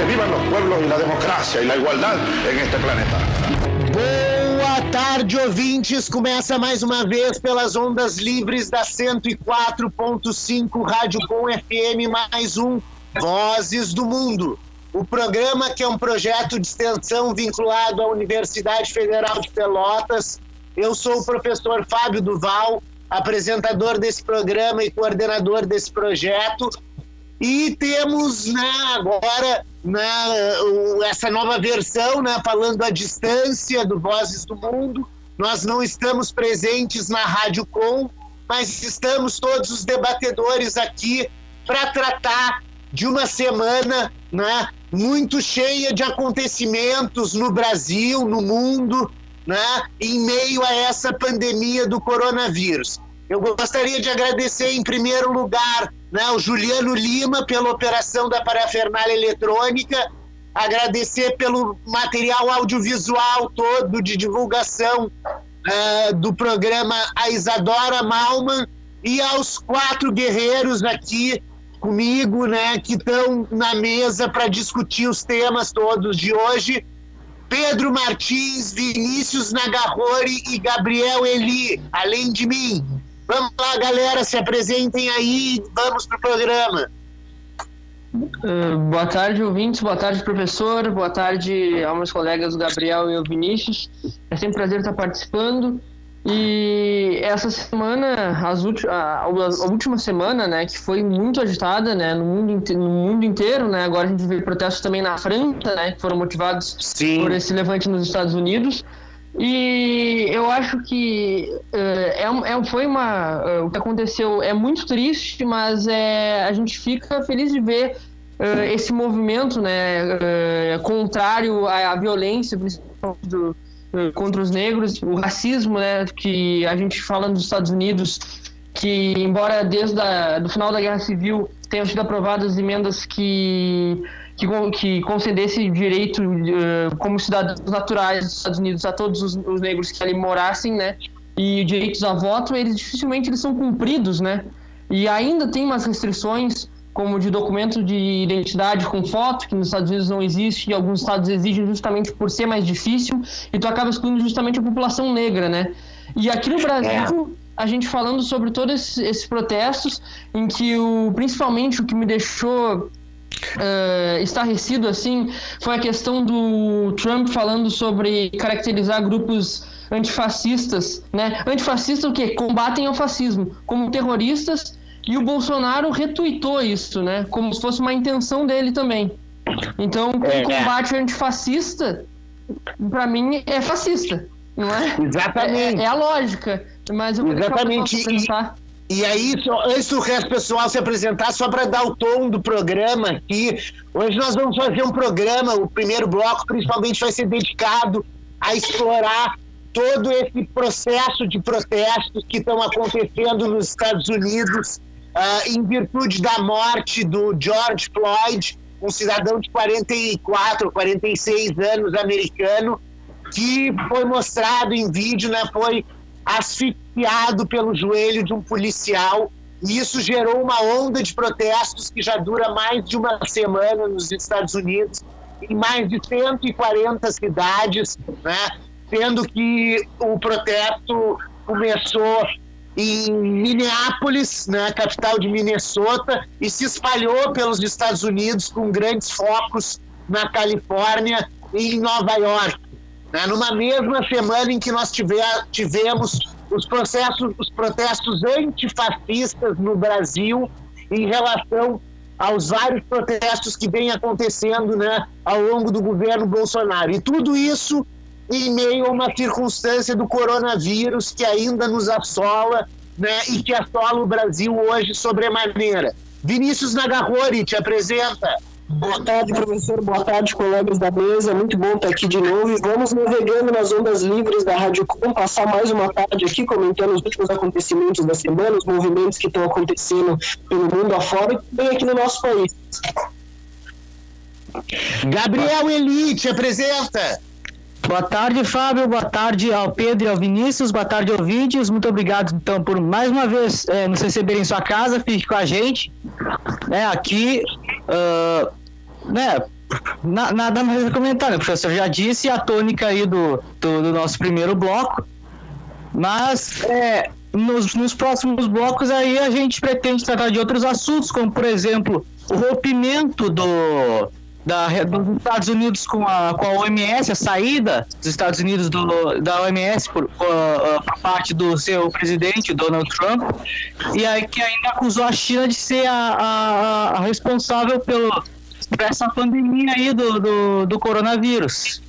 que vivan los pueblos y la democracia y la igualdad en este planeta. Boa tarde, ouvintes. Começa mais uma vez pelas ondas livres da 104.5 Rádio Com FM, mais um Vozes do Mundo. O programa, que é um projeto de extensão vinculado à Universidade Federal de Pelotas. Eu sou o professor Fábio Duval, apresentador desse programa e coordenador desse projeto. E temos né, agora né, essa nova versão, né, falando à distância do Vozes do Mundo. Nós não estamos presentes na Rádio Com, mas estamos todos os debatedores aqui para tratar de uma semana né, muito cheia de acontecimentos no Brasil, no mundo, né, em meio a essa pandemia do coronavírus. Eu gostaria de agradecer, em primeiro lugar, né, o Juliano Lima pela operação da parafernália eletrônica, agradecer pelo material audiovisual todo de divulgação uh, do programa a Isadora Malman e aos quatro guerreiros aqui comigo, né, que estão na mesa para discutir os temas todos de hoje. Pedro Martins, Vinícius Nagarrori e Gabriel Eli, além de mim. Vamos lá, galera, se apresentem aí, vamos pro programa. Uh, boa tarde, ouvintes, boa tarde, professor, boa tarde aos meus colegas Gabriel e o Vinícius. É sempre um prazer estar participando. E essa semana, as a, a, última semana, né, que foi muito agitada, né, no mundo, no mundo inteiro, né, agora a gente vê protestos também na França, né, que foram motivados Sim. por esse levante nos Estados Unidos. E eu acho que uh, é, é, foi uma. Uh, o que aconteceu é muito triste, mas é, a gente fica feliz de ver uh, esse movimento né, contrário à, à, violência, principalmente do, contra os negros, o racismo né, que a gente fala nos Estados Unidos, que embora desde o final da Guerra Civil tenham sido aprovadas emendas que que, que concedesse direito uh, como cidadãos naturais dos Estados Unidos a todos os, os, negros que ali morassem, né? E direitos a voto, eles dificilmente eles são cumpridos, né? E ainda tem umas restrições, como de documento de identidade com foto, que nos Estados Unidos não existe, e alguns estados exigem justamente por ser mais difícil, e tu acaba excluindo justamente a população negra, né? E aqui no Brasil, a gente falando sobre todos esses, esses, protestos, em que o, principalmente o que me deixou uh, estarrecido assim foi a questão do Trump falando sobre caracterizar grupos antifascistas, né? Antifascistas o que? Combatem o fascismo como terroristas e o Bolsonaro retuitou isso, né? Como se fosse uma intenção dele também. Então, o é, combate antifascista, para mim, é fascista, não é? Exatamente. É, é a lógica. Mas eu vou Exatamente. Pensar. E aí, só, antes do resto pessoal se apresentar, só para dar o tom do programa aqui, hoje nós vamos fazer um programa, o primeiro bloco principalmente vai ser dedicado a explorar todo esse processo de protestos que estão acontecendo nos Estados Unidos uh, em virtude da morte do George Floyd, um cidadão de 44, 46 anos americano, que foi mostrado em vídeo, né, foi asfixiado pelo joelho de um policial. E isso gerou uma onda de protestos que já dura mais de uma semana nos Estados Unidos, em mais de 140 cidades, né? sendo que o protesto começou em Minneapolis, né, capital de Minnesota, e se espalhou pelos Estados Unidos com grandes focos na Califórnia e em Nova York. Né? Numa mesma semana em que nós tiver, tivemos os, processos, os protestos antifascistas no Brasil em relação aos vários protestos que vêm acontecendo né, ao longo do governo Bolsonaro. E tudo isso em meio a uma circunstância do coronavírus que ainda nos assola né, e que assola o Brasil hoje sobremaneira. Vinícius Nagarrori te apresenta. Boa tarde, professor. Boa tarde, colegas da mesa. Muito bom estar aqui de novo. E vamos navegando nas ondas livres da Rádio Com, passar mais uma tarde aqui comentando os últimos acontecimentos da semana, os movimentos que estão acontecendo pelo mundo afora e também aqui no nosso país. Gabriel Elite, apresenta. Boa tarde, Fábio. Boa tarde ao Pedro e ao Vinícius. Boa tarde, ouvintes. Muito obrigado, então, por mais uma vez é, nos receberem em sua casa. Fique com a gente. É, aqui, uh, né, na, nada mais a comentar, né? Professor já disse a tônica aí do, do, do nosso primeiro bloco. Mas é, nos, nos próximos blocos aí a gente pretende tratar de outros assuntos, como por exemplo o rompimento do, da, dos Estados Unidos com a, com a OMS, a saída dos Estados Unidos do, da OMS por, por, uh, por, parte do seu presidente, Donald Trump, e aí que ainda acusou a China de ser a, a, a responsável pelo, por essa pandemia aí do, do, do coronavírus.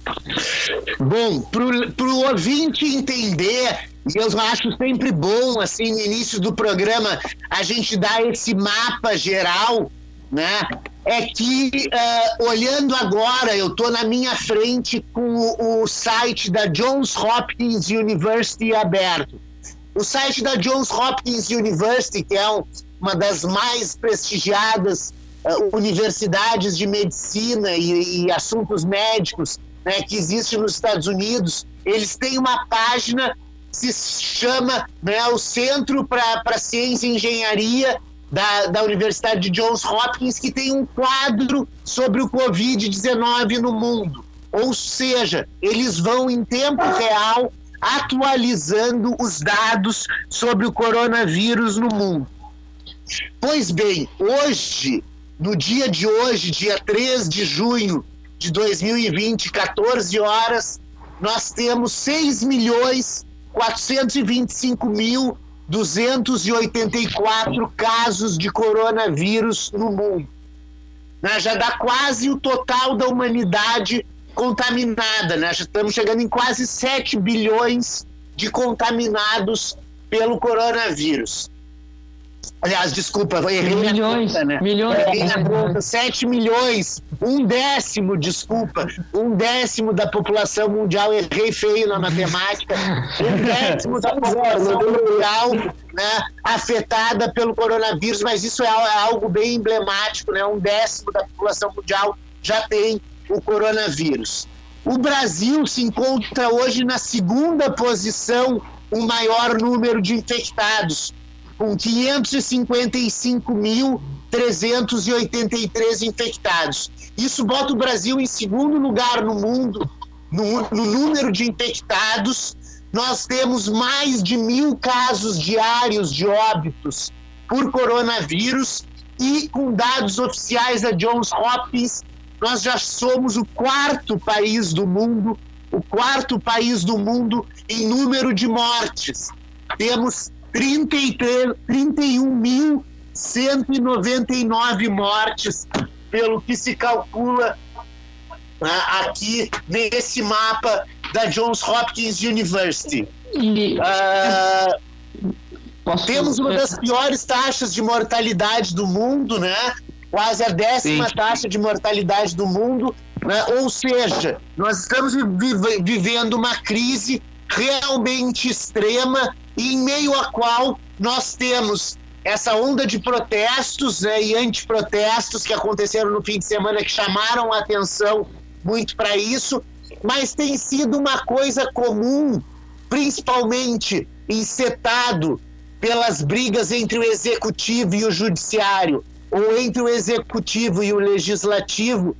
Bom, para o ouvinte entender eu acho sempre bom, assim, no início do programa, a gente dar esse mapa geral, né? É que, uh, olhando agora, eu estou na minha frente com o, site da Johns Hopkins University aberto. O site da Johns Hopkins University, que é um, uma das mais prestigiadas universidades de medicina e, e assuntos médicos né, que existe nos Estados Unidos, eles têm uma página se chama né, o Centro para Ciência e Engenharia da, da Universidade de Johns Hopkins, que tem um quadro sobre o Covid-19 no mundo. Ou seja, eles vão em tempo real atualizando os dados sobre o coronavírus no mundo. Pois bem, hoje, no dia de hoje, dia 3 de junho de 2020, 14 horas, nós temos 6 milhões 425.284 casos de coronavírus no mundo. Né? Já dá quase o total da humanidade contaminada. Né? Já estamos chegando em quase 7 bilhões de contaminados pelo coronavírus. Aliás, desculpa, errei milhões, conta, né? Milhões. Errei na conta, 7 milhões, um décimo, desculpa, um décimo da população mundial, errei feio na matemática, um décimo da população mundial né, afetada pelo coronavírus, mas isso é, é algo bem emblemático, né? Um décimo da população mundial já tem o coronavírus. O Brasil se encontra hoje na segunda posição, o maior número de infectados, com 555.383 infectados. Isso bota o Brasil em segundo lugar no mundo no, no número de infectados. Nós temos mais de mil casos diários de óbitos por coronavírus e com dados oficiais da Johns Hopkins, nós já somos o quarto país do mundo, o quarto país do mundo em número de mortes. Temos 31.199 mortes, pelo que se calcula né, aqui nesse mapa da Johns Hopkins University. E, uh, temos uma das piores taxas de mortalidade do mundo, né? Quase a décima Sim. taxa de mortalidade do mundo, né? Ou seja, nós estamos vivendo uma crise realmente extrema em meio à qual nós temos essa onda de protestos né, e antiprotestos que aconteceram no fim de semana, que chamaram a atenção muito para isso, mas tem sido uma coisa comum, principalmente encetado pelas brigas entre o executivo e o judiciário, ou entre o executivo e o legislativo,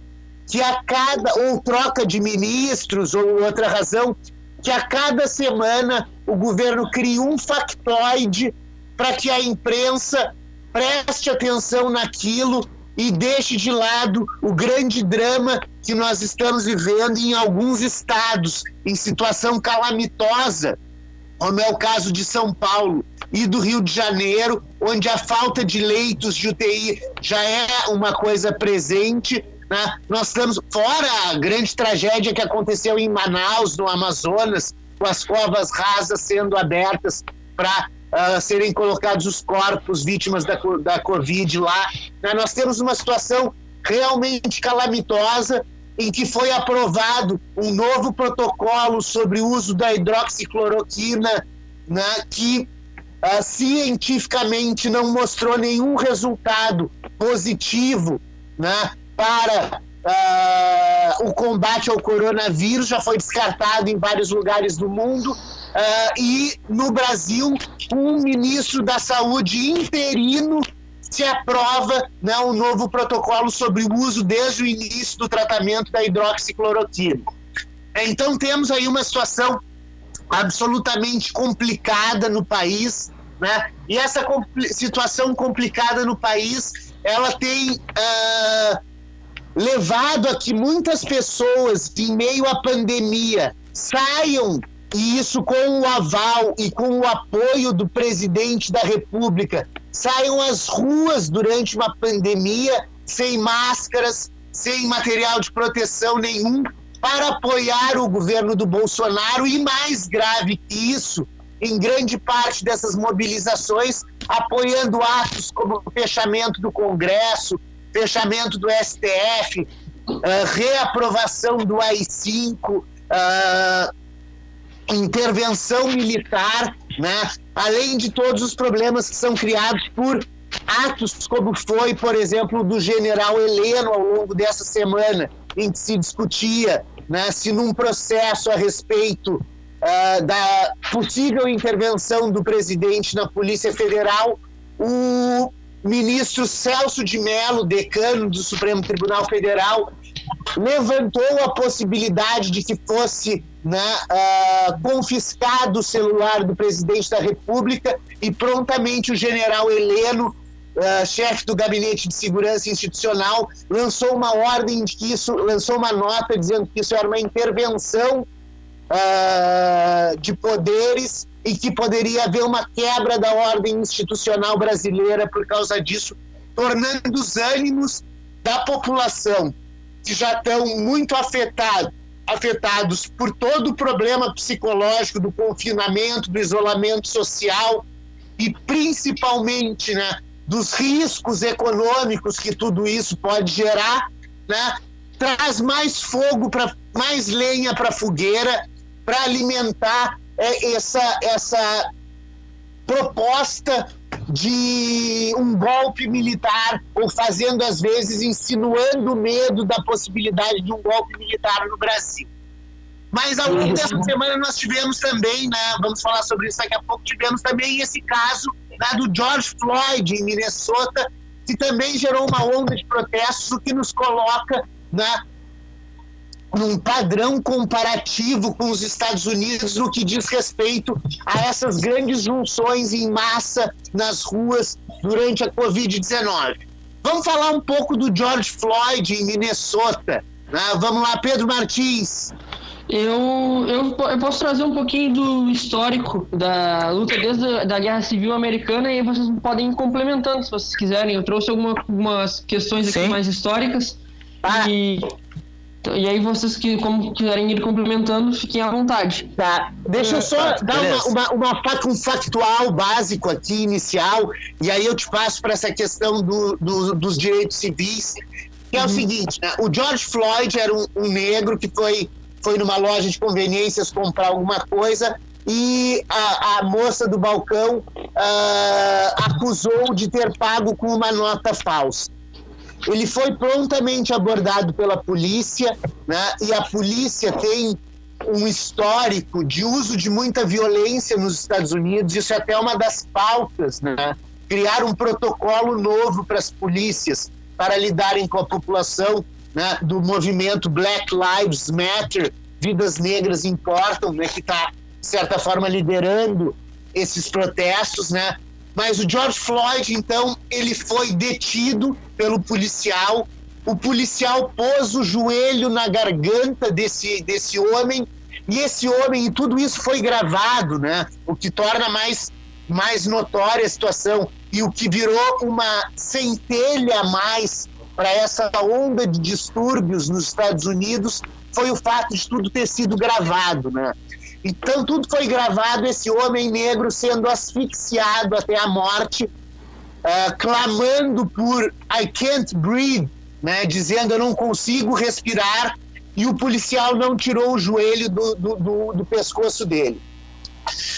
que a cada, ou troca de ministros, ou outra razão, que a cada semana o governo cria um factoide para que a imprensa preste atenção naquilo e deixe de lado o grande drama que nós estamos vivendo em alguns estados, em situação calamitosa, como é o caso de São Paulo e do Rio de Janeiro, onde a falta de leitos de UTI já é uma coisa presente né? Nós estamos, fora a grande tragédia que aconteceu em Manaus, no Amazonas, com as covas rasas sendo abertas para uh, ah, serem colocados os corpos vítimas da, da Covid lá. Né? Nós temos uma situação realmente calamitosa em que foi aprovado um novo protocolo sobre o uso da hidroxicloroquina, né, que uh, cientificamente não mostrou nenhum resultado positivo né, para uh, o combate ao coronavírus, já foi descartado em vários lugares do mundo. Uh, e no Brasil, um ministro da Saúde interino se aprova né, um novo protocolo sobre o uso desde o início do tratamento da hidroxicloroquina. Então temos aí uma situação absolutamente complicada no país, né? E essa compl situação complicada no país, ela tem uh, levado a que muitas pessoas, em meio à pandemia, saiam e isso com o aval e com o apoio do presidente da República, saiam às ruas durante uma pandemia sem máscaras, sem material de proteção nenhum, para apoiar o governo do Bolsonaro e mais grave que isso, em grande parte dessas mobilizações, apoiando atos como o fechamento do Congresso, fechamento do STF, uh, eh, reaprovação do AI-5, uh, eh, intervenção militar, né? além de todos os problemas que são criados por atos como foi, por exemplo, do general Heleno ao longo dessa semana, em que se discutia né, se num processo a respeito uh, da possível intervenção do presidente na Polícia Federal, o ministro Celso de Mello, decano do Supremo Tribunal Federal, levantou a possibilidade de que fosse né, uh, confiscado o celular do presidente da República e prontamente o general Heleno, uh, chefe do Gabinete de Segurança Institucional, lançou uma ordem de que isso, lançou uma nota dizendo que isso era uma intervenção uh, de poderes e que poderia haver uma quebra da ordem institucional brasileira por causa disso, tornando os ânimos da população que já estão muito afetados, afetados por todo o problema psicológico do confinamento, do isolamento social e principalmente né, dos riscos econômicos que tudo isso pode gerar, né, traz mais fogo para mais lenha para fogueira para alimentar essa essa proposta de um golpe militar, ou fazendo, às vezes, insinuando medo da possibilidade de um golpe militar no Brasil. Mas ao longo dessa semana nós tivemos também, né, vamos falar sobre isso daqui a pouco, tivemos também esse caso né, do George Floyd em Minnesota, que também gerou uma onda de protestos, o que nos coloca né, num padrão comparativo com os Estados Unidos no que diz respeito a essas grandes junções em massa nas ruas durante a Covid-19. Vamos falar um pouco do George Floyd em Minnesota. Né? Vamos lá, Pedro Martins. Eu, eu, eu, posso trazer um pouquinho do histórico da luta desde a da Guerra Civil Americana e vocês podem ir complementando se vocês quiserem. Eu trouxe alguma, algumas questões aqui Sim. mais históricas. Ah. E então, e aí vocês que como quiserem ir complementando, fiquem à vontade. Tá. Deixa eu só tá, dar uma, uma, uma, um factual básico aqui, inicial, e aí eu te passo para essa questão do, do, dos direitos civis, que é uhum. o seguinte, né? o George Floyd era um, um, negro que foi, foi numa loja de conveniências comprar alguma coisa e a, a moça do balcão uh, acusou de ter pago com uma nota falsa. Ele foi prontamente abordado pela polícia, né? E a polícia tem um histórico de uso de muita violência nos Estados Unidos. Isso é até uma das pautas, né? Criar um protocolo novo para as polícias para lidarem com a população né? do movimento Black Lives Matter, Vidas Negras Importam, né? Que está de certa forma liderando esses protestos, né? Mas o George Floyd, então, ele foi detido pelo policial. O policial pôs o joelho na garganta desse, desse homem e esse homem, e tudo isso foi gravado, né? O que torna mais, mais notória a situação e o que virou uma centelha a mais para essa onda de distúrbios nos Estados Unidos foi o fato de tudo ter sido gravado, né? Então tudo foi gravado, esse homem negro sendo asfixiado até a morte, uh, clamando por I can't breathe, né, dizendo eu não consigo respirar, e o policial não tirou o joelho do, do, do, do pescoço dele.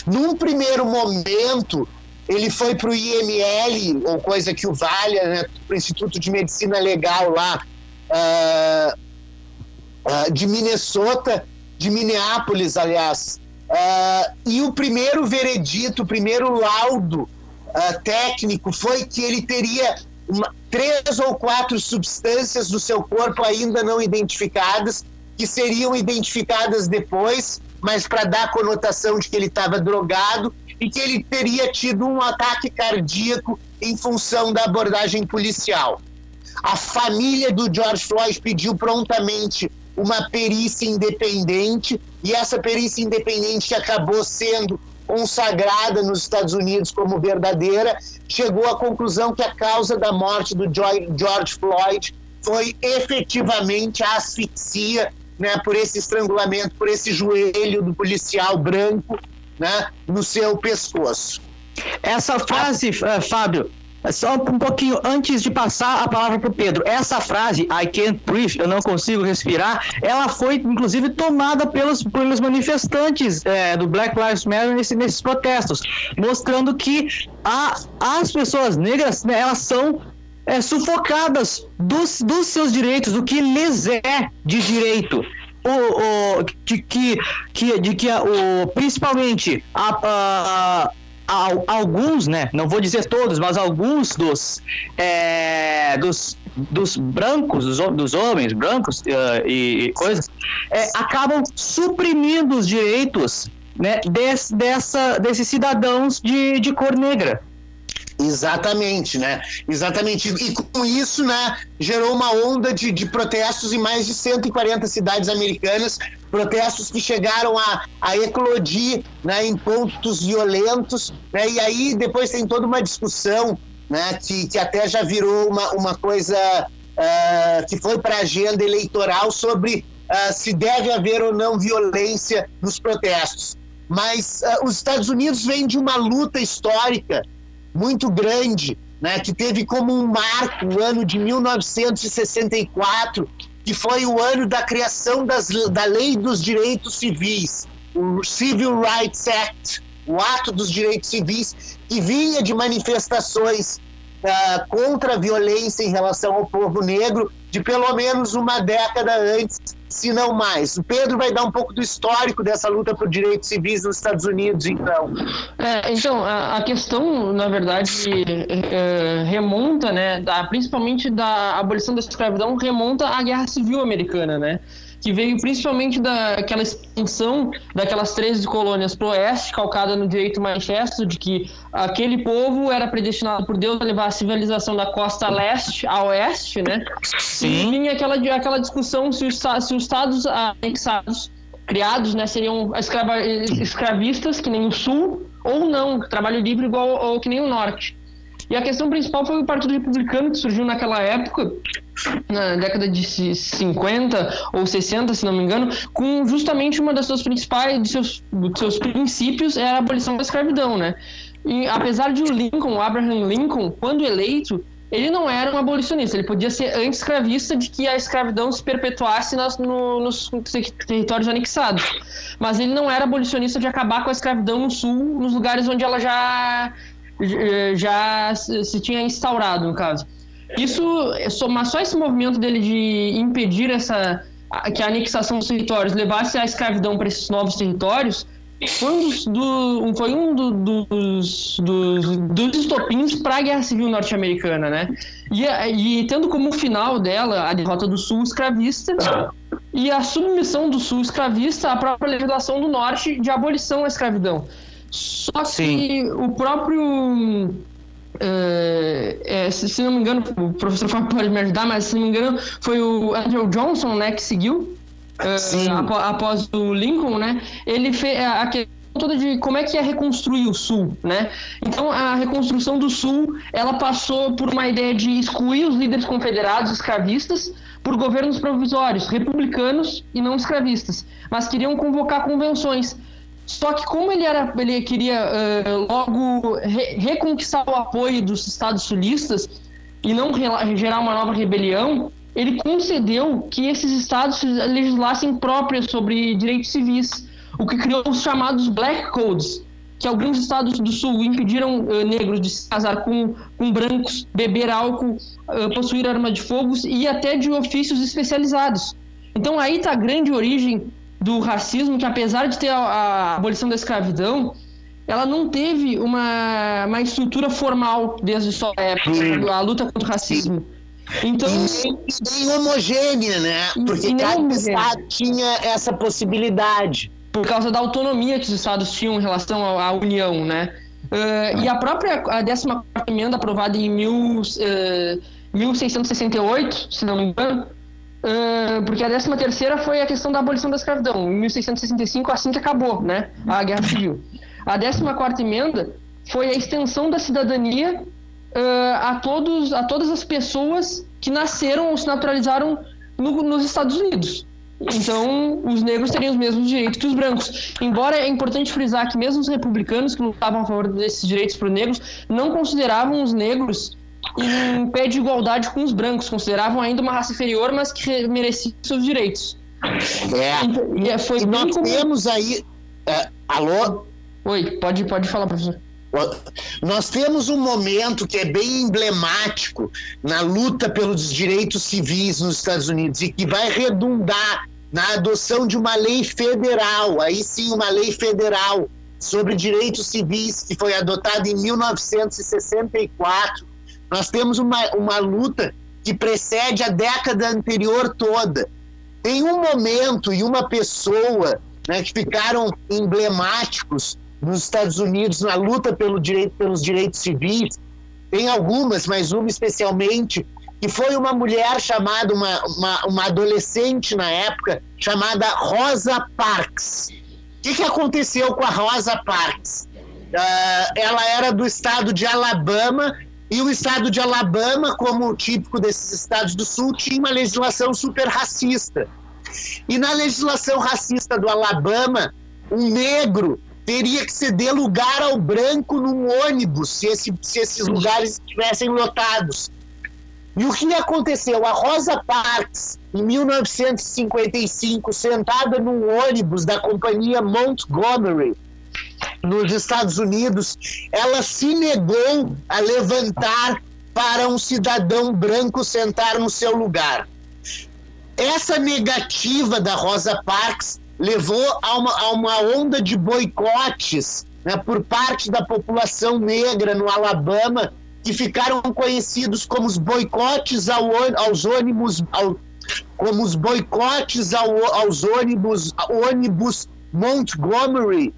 Num primeiro momento, ele foi para o IML, ou coisa que o valha, né, para o Instituto de Medicina Legal lá uh, uh, de Minnesota, de Minneapolis, aliás. Uh, e o primeiro veredito, o primeiro laudo uh, técnico foi que ele teria uma, três ou quatro substâncias do seu corpo ainda não identificadas, que seriam identificadas depois, mas para dar conotação de que ele estava drogado e que ele teria tido um ataque cardíaco em função da abordagem policial. A família do George Floyd pediu prontamente uma perícia independente e essa perícia independente acabou sendo consagrada nos Estados Unidos como verdadeira, chegou à conclusão que a causa da morte do George Floyd foi efetivamente a asfixia, né, por esse estrangulamento, por esse joelho do policial branco, né, no seu pescoço. Essa frase, uh, Fábio, só um pouquinho antes de passar a palavra para o Pedro. Essa frase, I can't breathe, eu não consigo respirar, ela foi inclusive tomada pelos, pelos manifestantes é, do Black Lives Matter nesse, nesses protestos, mostrando que a, as pessoas negras né, elas são é, sufocadas dos, dos seus direitos, do que lhes é de direito. O, o, de que, que, de que o, principalmente a, a alguns, né? Não vou dizer todos, mas alguns dos, é, dos, dos brancos, dos, dos homens brancos uh, e, e, coisas, é, acabam suprimindo os direitos né, des, dessa, desses cidadãos de, de cor negra. Exatamente, né? Exatamente. E com isso, né, gerou uma onda de, de protestos em mais de 140 cidades americanas, protestos que chegaram a, a eclodir né, em pontos violentos, né? E aí depois tem toda uma discussão, né, que, que até já virou uma, uma coisa uh, que foi para a agenda eleitoral sobre uh, se deve haver ou não violência nos protestos. Mas uh, os Estados Unidos vêm de uma luta histórica muito grande, né, que teve como um marco o ano de 1964, que foi o ano da criação das, da Lei dos Direitos Civis, o Civil Rights Act, o Ato dos Direitos Civis, que vinha de manifestações uh, contra a violência em relação ao povo negro de pelo menos uma década antes, se não mais. O Pedro vai dar um pouco do histórico dessa luta por direitos civis nos Estados Unidos, então. É, então, a, a, questão, na verdade, é, remonta, né, da, principalmente da abolição da escravidão, remonta à Guerra Civil Americana, né? Que veio principalmente daquela expansão daquelas 13 colônias pro oeste, calcada no direito manifesto de que aquele povo era predestinado por Deus a levar a civilização da costa leste a oeste, né? Sim. E vinha aquela, aquela discussão se os, se os estados anexados, criados, né, seriam escrava, escravistas, que nem o sul, ou não, trabalho livre igual ou que nem o norte. E a questão principal foi o Partido Republicano, que surgiu naquela época, na década de 50 ou 60, se não me engano, com justamente uma das suas principais, de seus, seus princípios era a abolição da escravidão, né? E apesar de o Lincoln, o Abraham Lincoln, quando eleito, ele não era um abolicionista, ele podia ser anti-escravista de que a escravidão se perpetuasse nas, no, nos territórios anexados. Mas ele não era abolicionista de acabar com a escravidão no sul, nos lugares onde ela já, já se tinha instaurado, no caso. Isso, mas só esse movimento dele de impedir essa que a anexação dos territórios levasse a escravidão para esses novos territórios foi um dos, do, foi um do, dos, dos, dos estopins para a Guerra Civil Norte-Americana, né? E, e tendo como final dela a derrota do Sul escravista e a submissão do Sul escravista à própria legislação do Norte de abolição à escravidão. Só que Sim. o próprio é, é, se, se, não me engano, o professor Fábio pode me ajudar, mas se não me engano, foi o Andrew Johnson, né, que seguiu uh, após, após, o Lincoln, né? Ele fez a questão toda de como é que é reconstruir o Sul, né? Então a reconstrução do Sul, ela passou por uma ideia de excluir os líderes confederados escravistas por governos provisórios, republicanos e não escravistas, mas queriam convocar convenções só que como ele era, ele queria uh, logo re reconquistar o apoio dos estados sulistas e não gerar uma nova rebelião, ele concedeu que esses estados legislassem próprias sobre direitos civis, o que criou os chamados Black Codes, que alguns estados do sul impediram uh, negros de se casar com, com brancos, beber álcool, uh, possuir arma de fogo e até de ofícios especializados. Então aí está a grande origem do racismo, que apesar de ter a, a abolição da escravidão, ela não teve uma, uma estrutura formal desde sua época, a luta contra o racismo. Então, e nem homogênea, né? Porque cada homogênea. estado tinha essa possibilidade. Por causa da autonomia que os estados tinham em relação à, à União, né? Uh, e a própria a 14 emenda aprovada em mil, uh, 1668, se não me engano, uh, porque a 13 terceira foi a questão da abolição da escravidão, em 1665, assim que acabou, né? A Guerra Civil. A 14 emenda foi a extensão da cidadania uh, a, todos, a todas as pessoas que nasceram ou se naturalizaram no, nos Estados Unidos. Então, os negros teriam os mesmos direitos que os brancos. Embora é importante frisar que mesmo os republicanos que lutavam a favor desses direitos para os negros não consideravam os negros em pé de igualdade com os brancos, consideravam ainda uma raça inferior, mas que merecia seus direitos. É. Então, e, foi e nós como... temos aí. É, alô? Oi, pode, pode falar, professor. Nós temos um momento que é bem emblemático na luta pelos direitos civis nos Estados Unidos e que vai redundar na adoção de uma lei federal, aí sim, uma lei federal sobre direitos civis, que foi adotada em 1964. Nós temos uma, uma luta que precede a década anterior toda. Tem um momento e uma pessoa né, que ficaram emblemáticos nos Estados Unidos na luta pelo direito, pelos direitos civis. Tem algumas, mas uma especialmente, que foi uma mulher chamada, uma, uma, uma adolescente na época, chamada Rosa Parks. O que, que aconteceu com a Rosa Parks? Uh, ela era do estado de Alabama e o estado de Alabama, como típico desses estados do sul, tinha uma legislação super racista. E na legislação racista do Alabama, um negro teria que ceder lugar ao branco num ônibus se, esse, se esses lugares estivessem lotados. E o que aconteceu? A Rosa Parks, em 1955, sentada num ônibus da companhia Montgomery, nos Estados Unidos, ela se negou a levantar para um cidadão branco sentar no seu lugar. Essa negativa da Rosa Parks levou a uma, a uma onda de boicotes né, por parte da população negra no Alabama, que ficaram conhecidos como os boicotes ao, aos ônibus, ao, como os boicotes ao, aos ônibus, ônibus Montgomery,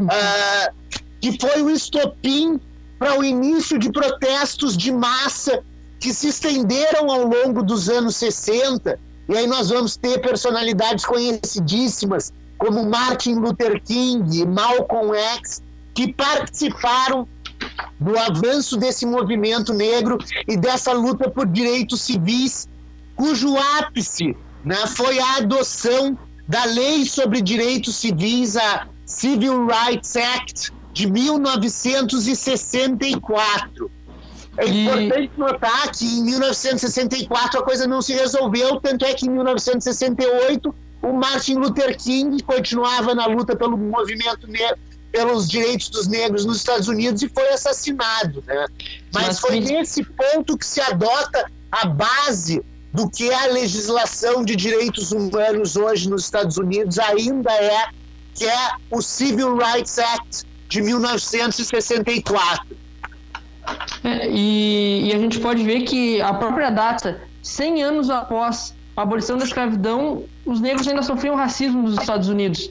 uh, que foi o estopim para o início de protestos de massa que se estenderam ao longo dos anos 60 e aí nós vamos ter personalidades conhecidíssimas como Martin Luther King e Malcolm X, que participaram do avanço desse movimento negro e dessa luta por direitos civis, cujo ápice né, foi a adoção da Lei sobre Direitos Civis, a Civil Rights Act de 1964. É importante notar que em 1964 a coisa não se resolveu, tanto é que em 1968 o Martin Luther King continuava na luta pelo movimento negro, pelos direitos dos negros nos Estados Unidos e foi assassinado. Né? Mas, Mas foi nesse ponto que se adota a base do que a legislação de direitos humanos hoje nos Estados Unidos ainda é, que é o Civil Rights Act de 1964. É, e, e, a gente pode ver que a própria data, 100 anos após a abolição da escravidão, os negros ainda sofriam racismo nos Estados Unidos.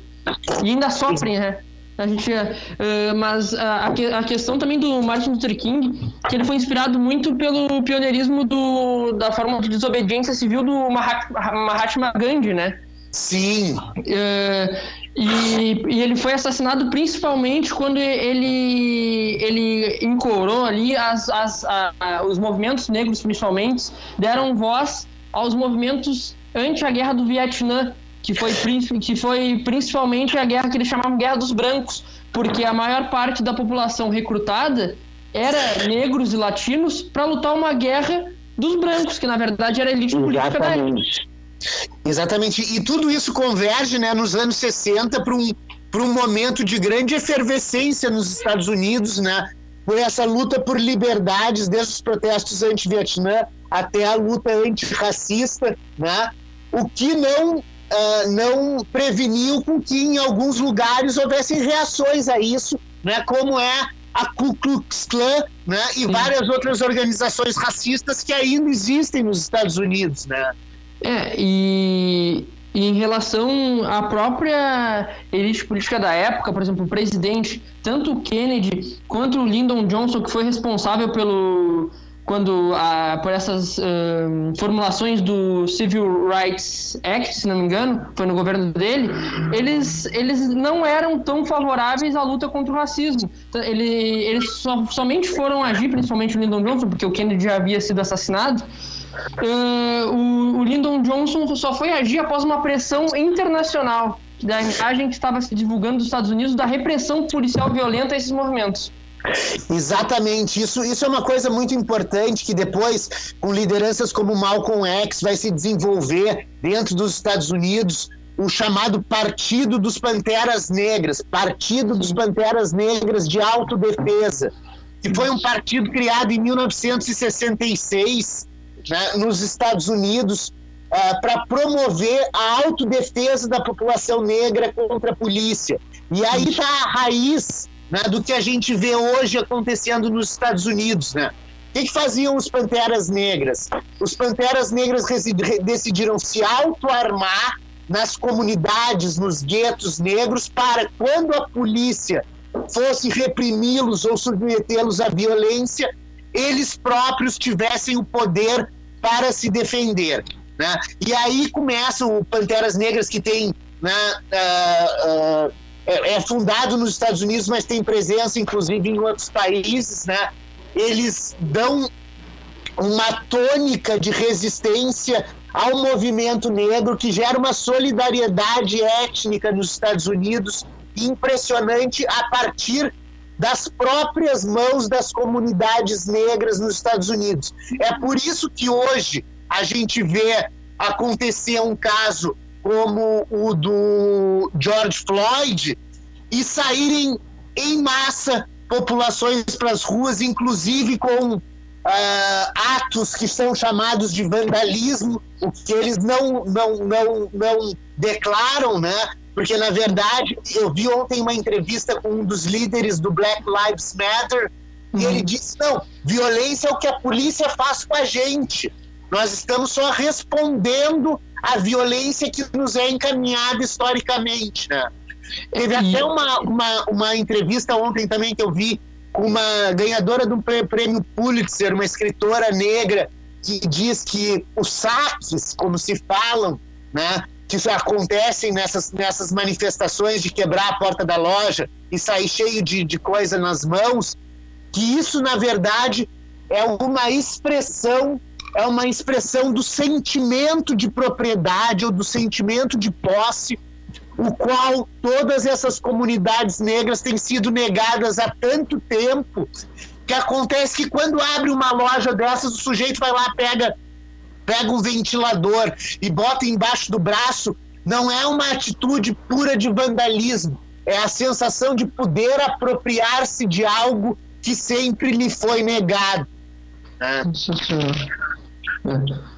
E ainda sofrem, né? A gente, uh, mas a, a, questão também do Martin Luther King, que ele foi inspirado muito pelo pioneirismo do, da forma de desobediência civil do Mahatma Gandhi, né? Sim. Uh, e, e, ele foi assassinado principalmente quando ele, ele incorou ali as, as, a, a, os movimentos negros, principalmente, deram voz aos movimentos anti a guerra do Vietnã, que foi, que foi principalmente a guerra que eles chamavam Guerra dos Brancos, porque a maior parte da população recrutada era negros e latinos para lutar uma guerra dos brancos, que na verdade era a elite política da época. Exatamente. E tudo isso converge né, nos anos 60 para um, um momento de grande efervescência nos Estados Unidos, né? Por essa luta por liberdades, desde os protestos anti-Vietnã até a luta antirracista, né? O que não, uh, não preveniu com que em alguns lugares houvessem reações a isso né, como é a Ku Klux Klan né, e várias outras organizações racistas que ainda existem nos Estados Unidos. Né? É, e, e em relação à própria elite política da época, por exemplo, o presidente, tanto o Kennedy quanto o Lyndon Johnson, que foi responsável pelo quando a, por essas uh, formulações do Civil Rights Act, se não me engano, foi no governo dele, eles, eles não eram tão favoráveis à luta contra o racismo. Então, ele, eles so, somente foram agir, principalmente o Lyndon Johnson, porque o Kennedy já havia sido assassinado. Uh, o, Lyndon Johnson só foi agir após uma pressão internacional da imagem que estava se divulgando dos Estados Unidos da repressão policial violenta a esses movimentos. Exatamente, isso, isso é uma coisa muito importante que depois, com lideranças como Malcolm X, vai se desenvolver dentro dos Estados Unidos o chamado Partido dos Panteras Negras, Partido dos Panteras Negras de Autodefesa, que foi um partido criado em 1966 né, nos Estados Unidos uh, para promover a autodefesa da população negra contra a polícia. E aí está a raiz né, do que a gente vê hoje acontecendo nos Estados Unidos. Né? O que, que faziam os Panteras Negras? Os Panteras Negras decidiram se auto-armar nas comunidades, nos guetos negros, para quando a polícia fosse reprimi-los ou submetê-los à violência, eles próprios tivessem o poder para se defender. Né? E aí começam o Panteras Negras, que tem né, uh, uh, é, é, fundado nos Estados Unidos, mas tem presença inclusive em outros países, né? Eles dão uma tônica de resistência ao movimento negro que gera uma solidariedade étnica nos Estados Unidos impressionante a partir das próprias mãos das comunidades negras nos Estados Unidos. É por isso que hoje a gente vê acontecer um caso como o do George Floyd, e saírem em massa populações para as ruas, inclusive com uh, atos que são chamados de vandalismo, o que eles não, não, não, não declaram, né? Porque, na verdade, eu vi ontem uma entrevista com um dos líderes do Black Lives Matter, e ele uhum. disse: não, violência é o que a polícia faz com a gente. Nós estamos só respondendo à violência que nos é encaminhada historicamente, né? Teve até uma, uma, uma entrevista ontem também que eu vi com uma ganhadora do prêmio Pulitzer, uma escritora negra, que diz que os saques, como se falam, né, que acontecem nessas, nessas manifestações de quebrar a porta da loja e sair cheio de, de coisa nas mãos, que isso, na verdade, é uma expressão é uma expressão do sentimento de propriedade ou do sentimento de posse, o qual todas essas comunidades negras têm sido negadas há tanto tempo, que acontece que quando abre uma loja dessas, o sujeito vai lá, pega, pega um ventilador e bota embaixo do braço, não é uma atitude pura de vandalismo, é a sensação de poder apropriar-se de algo que sempre lhe foi negado. Né?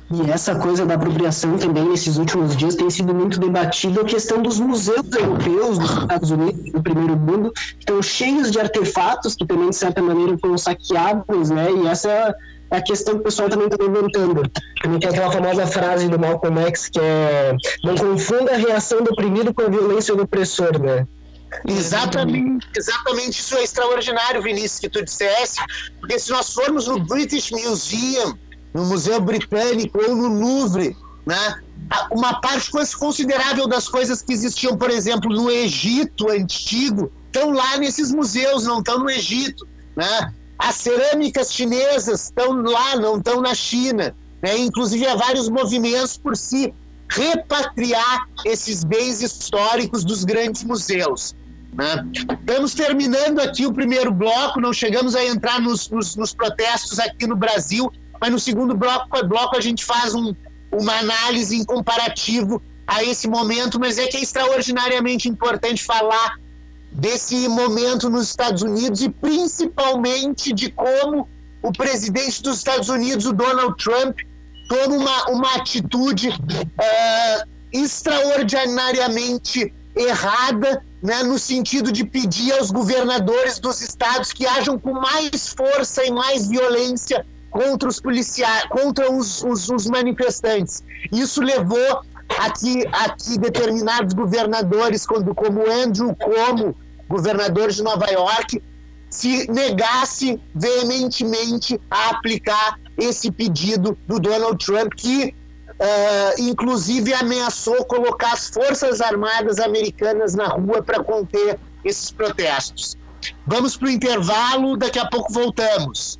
E essa coisa da apropriação também, nesses últimos dias, tem sido muito debatida a questão dos museus europeus dos Estados Unidos, do primeiro mundo, que estão cheios de artefatos que também, de certa maneira, foram saqueados, né? E essa é a questão que o pessoal também está levantando. Também tem aquela famosa frase do Malcolm X que é não confunda a reação do oprimido com a violência do opressor, né? Exatamente, exatamente isso é extraordinário, Vinícius, que tu dissesse, porque se nós formos no British Museum, no Museu Britânico ou no Louvre, né? Uma parte considerável das coisas que existiam, por exemplo, no Egito antigo, estão lá nesses museus, não estão no Egito, né? As cerâmicas chinesas estão lá, não estão na China, né? Inclusive há vários movimentos por si repatriar esses bens históricos dos grandes museus. Né? Estamos terminando aqui o primeiro bloco, não chegamos a entrar nos, nos, nos protestos aqui no Brasil, mas no segundo bloco, bloco a gente faz um, uma análise em comparativo a esse momento, mas é que é extraordinariamente importante falar desse momento nos Estados Unidos e principalmente de como o presidente dos Estados Unidos, o Donald Trump, toma uma, uma atitude uh, extraordinariamente errada né, no sentido de pedir aos governadores dos estados que ajam com mais força e mais violência contra os policiais, contra os, os, os manifestantes. Isso levou a que, a que determinados governadores, como, como Andrew Cuomo, governador de Nova York, se negasse veementemente a aplicar esse pedido do Donald Trump, que uh, inclusive ameaçou colocar as Forças Armadas Americanas na rua para conter esses protestos. Vamos para o intervalo, daqui a pouco voltamos.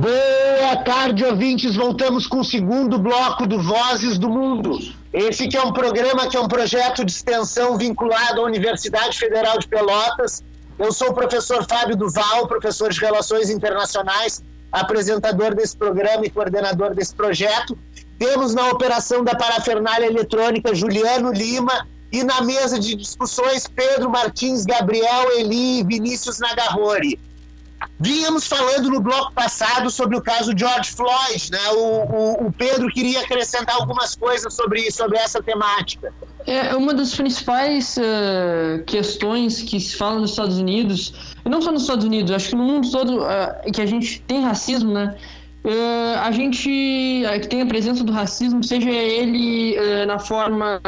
Boa tarde, ouvintes. Voltamos com o segundo bloco do Vozes do Mundo. Esse que é um programa que é um projeto de extensão vinculado à Universidade Federal de Pelotas. Eu sou o professor Fábio Duval, professor de Relações Internacionais, apresentador desse programa e coordenador desse projeto. Temos na operação da parafernália eletrônica Juliano Lima e na mesa de discussões Pedro Martins, Gabriel Eli e Vinícius Nagarrori. Vínhamos falando no bloco passado sobre o caso George Floyd, né? O, o, o, Pedro queria acrescentar algumas coisas sobre, sobre essa temática. É uma das principais uh, questões que se fala nos Estados Unidos, e não só nos Estados Unidos, acho que no mundo todo uh, que a gente tem racismo, né? Uh, a gente que tem a presença do racismo, seja ele na forma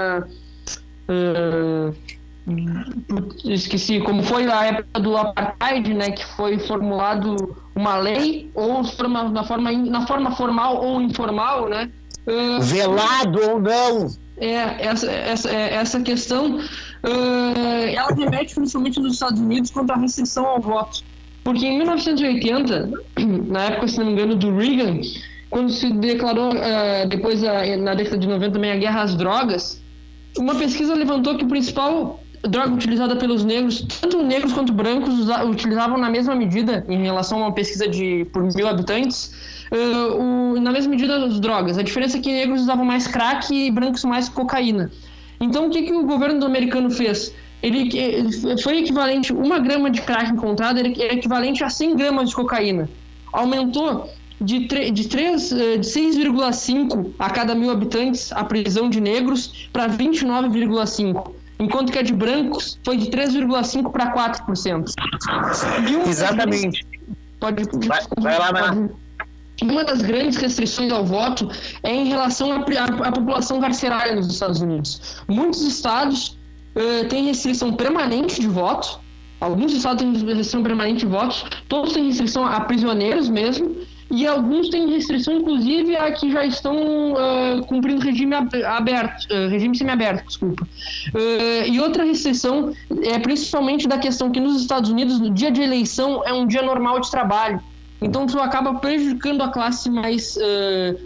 esqueci como foi a época do apartheid, né, que foi formulado uma lei ou na forma na forma formal ou informal, né? Uh, Velado ou não? É essa essa é, essa questão uh, ela remete principalmente nos Estados Unidos quanto à restrição ao voto, porque em 1980, na época se não me engano do Reagan, quando se declarou uh, depois na década de 90 também a guerra às drogas, uma pesquisa levantou que o principal droga utilizada pelos negros, tanto negros quanto brancos utilizavam na mesma medida em relação a uma pesquisa de por mil habitantes, uh, o, na mesma medida as drogas. A diferença é que negros usavam mais crack e brancos mais cocaína. Então o que, que o governo americano fez? Ele, ele foi equivalente, uma grama de crack encontrada era equivalente a 100 gramas de cocaína. Aumentou de, de, 3, eh, de 6,5 a cada mil habitantes a prisão de negros para 29,5 enquanto que a de brancos foi de 3,5% para 4%. Exatamente. Pode, vai, vai lá, vai lá. Uma das grandes restrições ao voto é em relação à população carcerária nos Estados Unidos. Muitos estados uh, têm restrição permanente de voto, alguns estados têm restrição permanente de votos, todos têm restrição a prisioneiros mesmo, e alguns têm restrição, inclusive, a que já estão uh, cumprindo regime aberto, uh, regime semiaberto, desculpa. Uh, e outra restrição é principalmente da questão que nos Estados Unidos, no dia de eleição, é um dia normal de trabalho. Então, isso acaba prejudicando a classe mais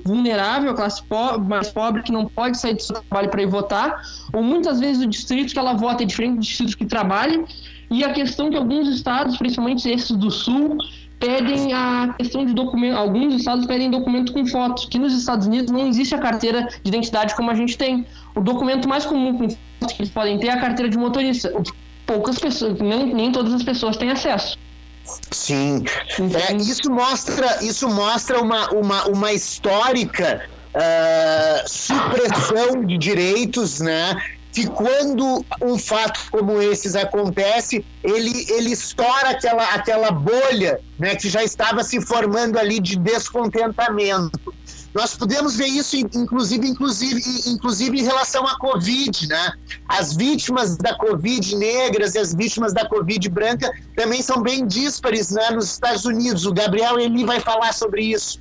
vulnerável, a classe po mais pobre, que não pode sair do seu trabalho para ir votar, ou muitas vezes o distrito que ela vota é diferente do distrito que trabalha, e a questão que alguns estados, principalmente esses do sul, pedem a questão de documento. Alguns estados pedem documento com fotos, que nos Estados Unidos não existe a carteira de identidade como a gente tem. O documento mais comum com fotos que eles podem ter é a carteira de motorista. Poucas pessoas, nem, nem todas as pessoas têm acesso. Sim, é, isso mostra, isso mostra uma, uma, uma histórica uh, supressão de direitos, né? Que quando um fato como esses acontece, ele, ele estoura aquela, aquela bolha né, que já estava se formando ali de descontentamento. Nós podemos ver isso, inclusive, inclusive, inclusive em relação à Covid, né? As vítimas da Covid negras e as vítimas da Covid branca também são bem díspares né, nos Estados Unidos. O Gabriel Eli vai falar sobre isso.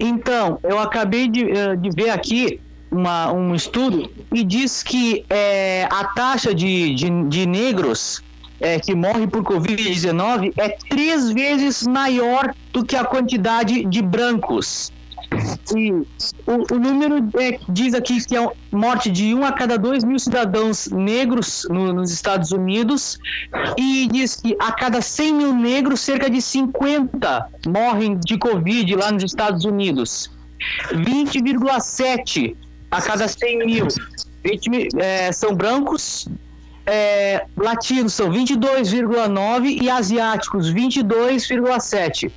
Então, eu acabei de, eh, de ver aqui uma, um estudo e diz que é, a taxa de, de, de negros é, que morrem por Covid-19 é três vezes maior do que a quantidade de brancos. E o, o número é, diz aqui que é morte de um a cada dois mil cidadãos negros no, nos Estados Unidos e diz que a cada 100 mil negros, cerca de 50 morrem de Covid lá nos Estados Unidos. 20,7 a cada 100 mil 20, é, são brancos, é, latinos são 22,9 e asiáticos 22,7.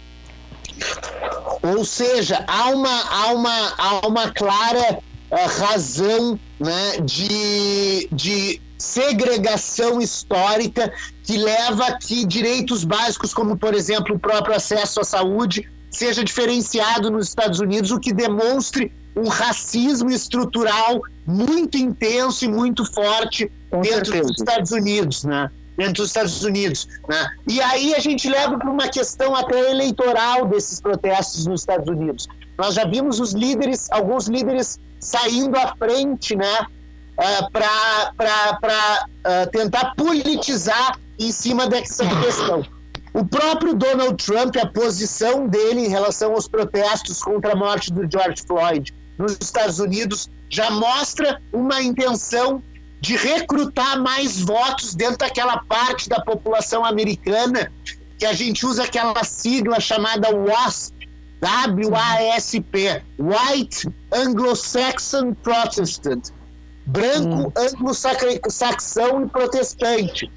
Ou seja, há uma, há uma, há uma clara uh, razão né, de, de segregação histórica que leva a que direitos básicos, como, por exemplo, o próprio acesso à saúde, seja diferenciado nos Estados Unidos, o que demonstre um racismo estrutural muito intenso e muito forte Com dentro certeza. dos Estados Unidos, né? Dentro dos Estados Unidos, né? E aí a gente leva para uma questão até eleitoral desses protestos nos Estados Unidos. Nós já vimos os líderes, alguns líderes saindo à frente, né? Uh, para uh, tentar politizar em cima dessa questão. O próprio Donald Trump, a posição dele em relação aos protestos contra a morte do George Floyd nos Estados Unidos já mostra uma intenção de recrutar mais votos dentro daquela parte da população americana que a gente usa aquela sigla chamada WASP, W-A-S-P, White Anglo-Saxon Protestant, branco, hum. anglo-saxão e protestante.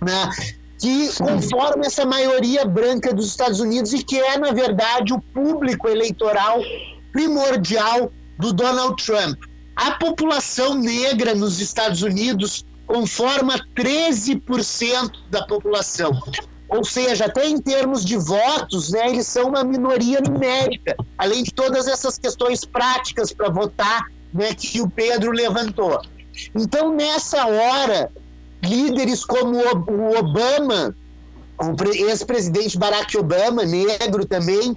Né? que conforma essa maioria branca dos Estados Unidos e que é, na verdade, o público eleitoral primordial do Donald Trump. A população negra nos Estados Unidos conforma 13% da população. Ou seja, até em termos de votos, né, eles são uma minoria numérica, além de todas essas questões práticas para votar né, que o Pedro levantou. Então, nessa hora, líderes como o Obama, o ex-presidente Barack Obama, negro também,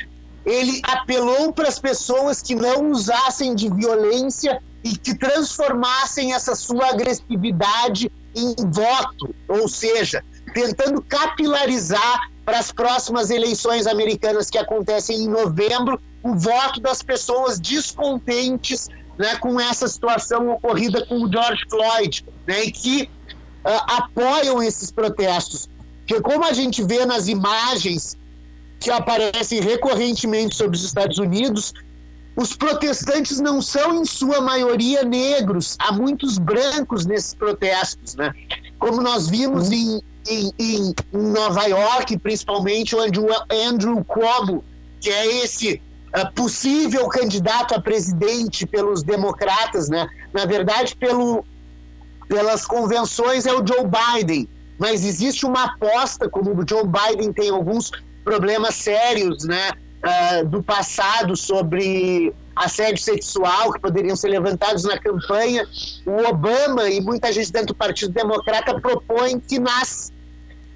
ele apelou para as pessoas que não usassem de violência e que transformassem essa sua agressividade em voto, ou seja, tentando capilarizar para as próximas eleições americanas que acontecem em novembro o voto das pessoas descontentes né, com essa situação ocorrida com o George Floyd, né, e que uh, apoiam esses protestos. Porque como a gente vê nas imagens que aparecem recorrentemente sobre os Estados Unidos, os protestantes não são, em sua maioria, negros. Há muitos brancos nesses protestos, né? Como nós vimos em, em, em Nova York, principalmente, onde o Andrew Cuomo, que é esse uh, possível candidato a presidente pelos democratas, né? Na verdade, pelo pelas convenções é o Joe Biden, mas existe uma aposta, como o Joe Biden tem alguns problemas sérios, né, uh, do passado sobre assédio sexual que poderiam ser levantados na campanha, o Obama e muita gente dentro do Partido Democrata propõem que nas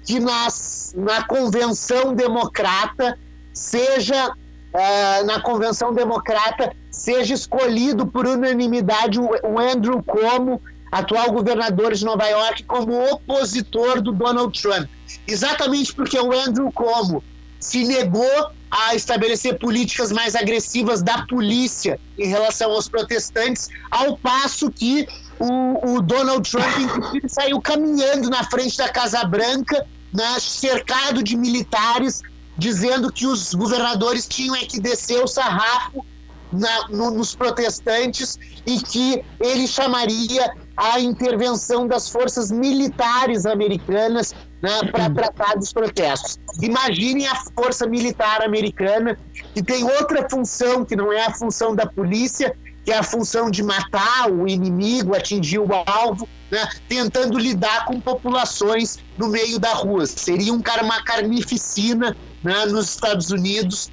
que nas, na convenção democrata seja uh, na convenção democrata seja escolhido por unanimidade o, Andrew Cuomo atual governador de Nova York, como opositor do Donald Trump. Exatamente porque o Andrew Cuomo se negou a estabelecer políticas mais agressivas da polícia em relação aos protestantes, ao passo que o, o Donald Trump, saiu caminhando na frente da Casa Branca, né, cercado de militares, dizendo que os governadores tinham é que descer o sarrafo na, no, nos protestantes e que ele chamaria a intervenção das forças militares americanas né, para tratar dos protestos. Imaginem a força militar americana, que tem outra função, que não é a função da polícia, que é a função de matar o inimigo, atingir o alvo, né, tentando lidar com populações no meio da rua. Seria um, uma carnificina né, nos Estados Unidos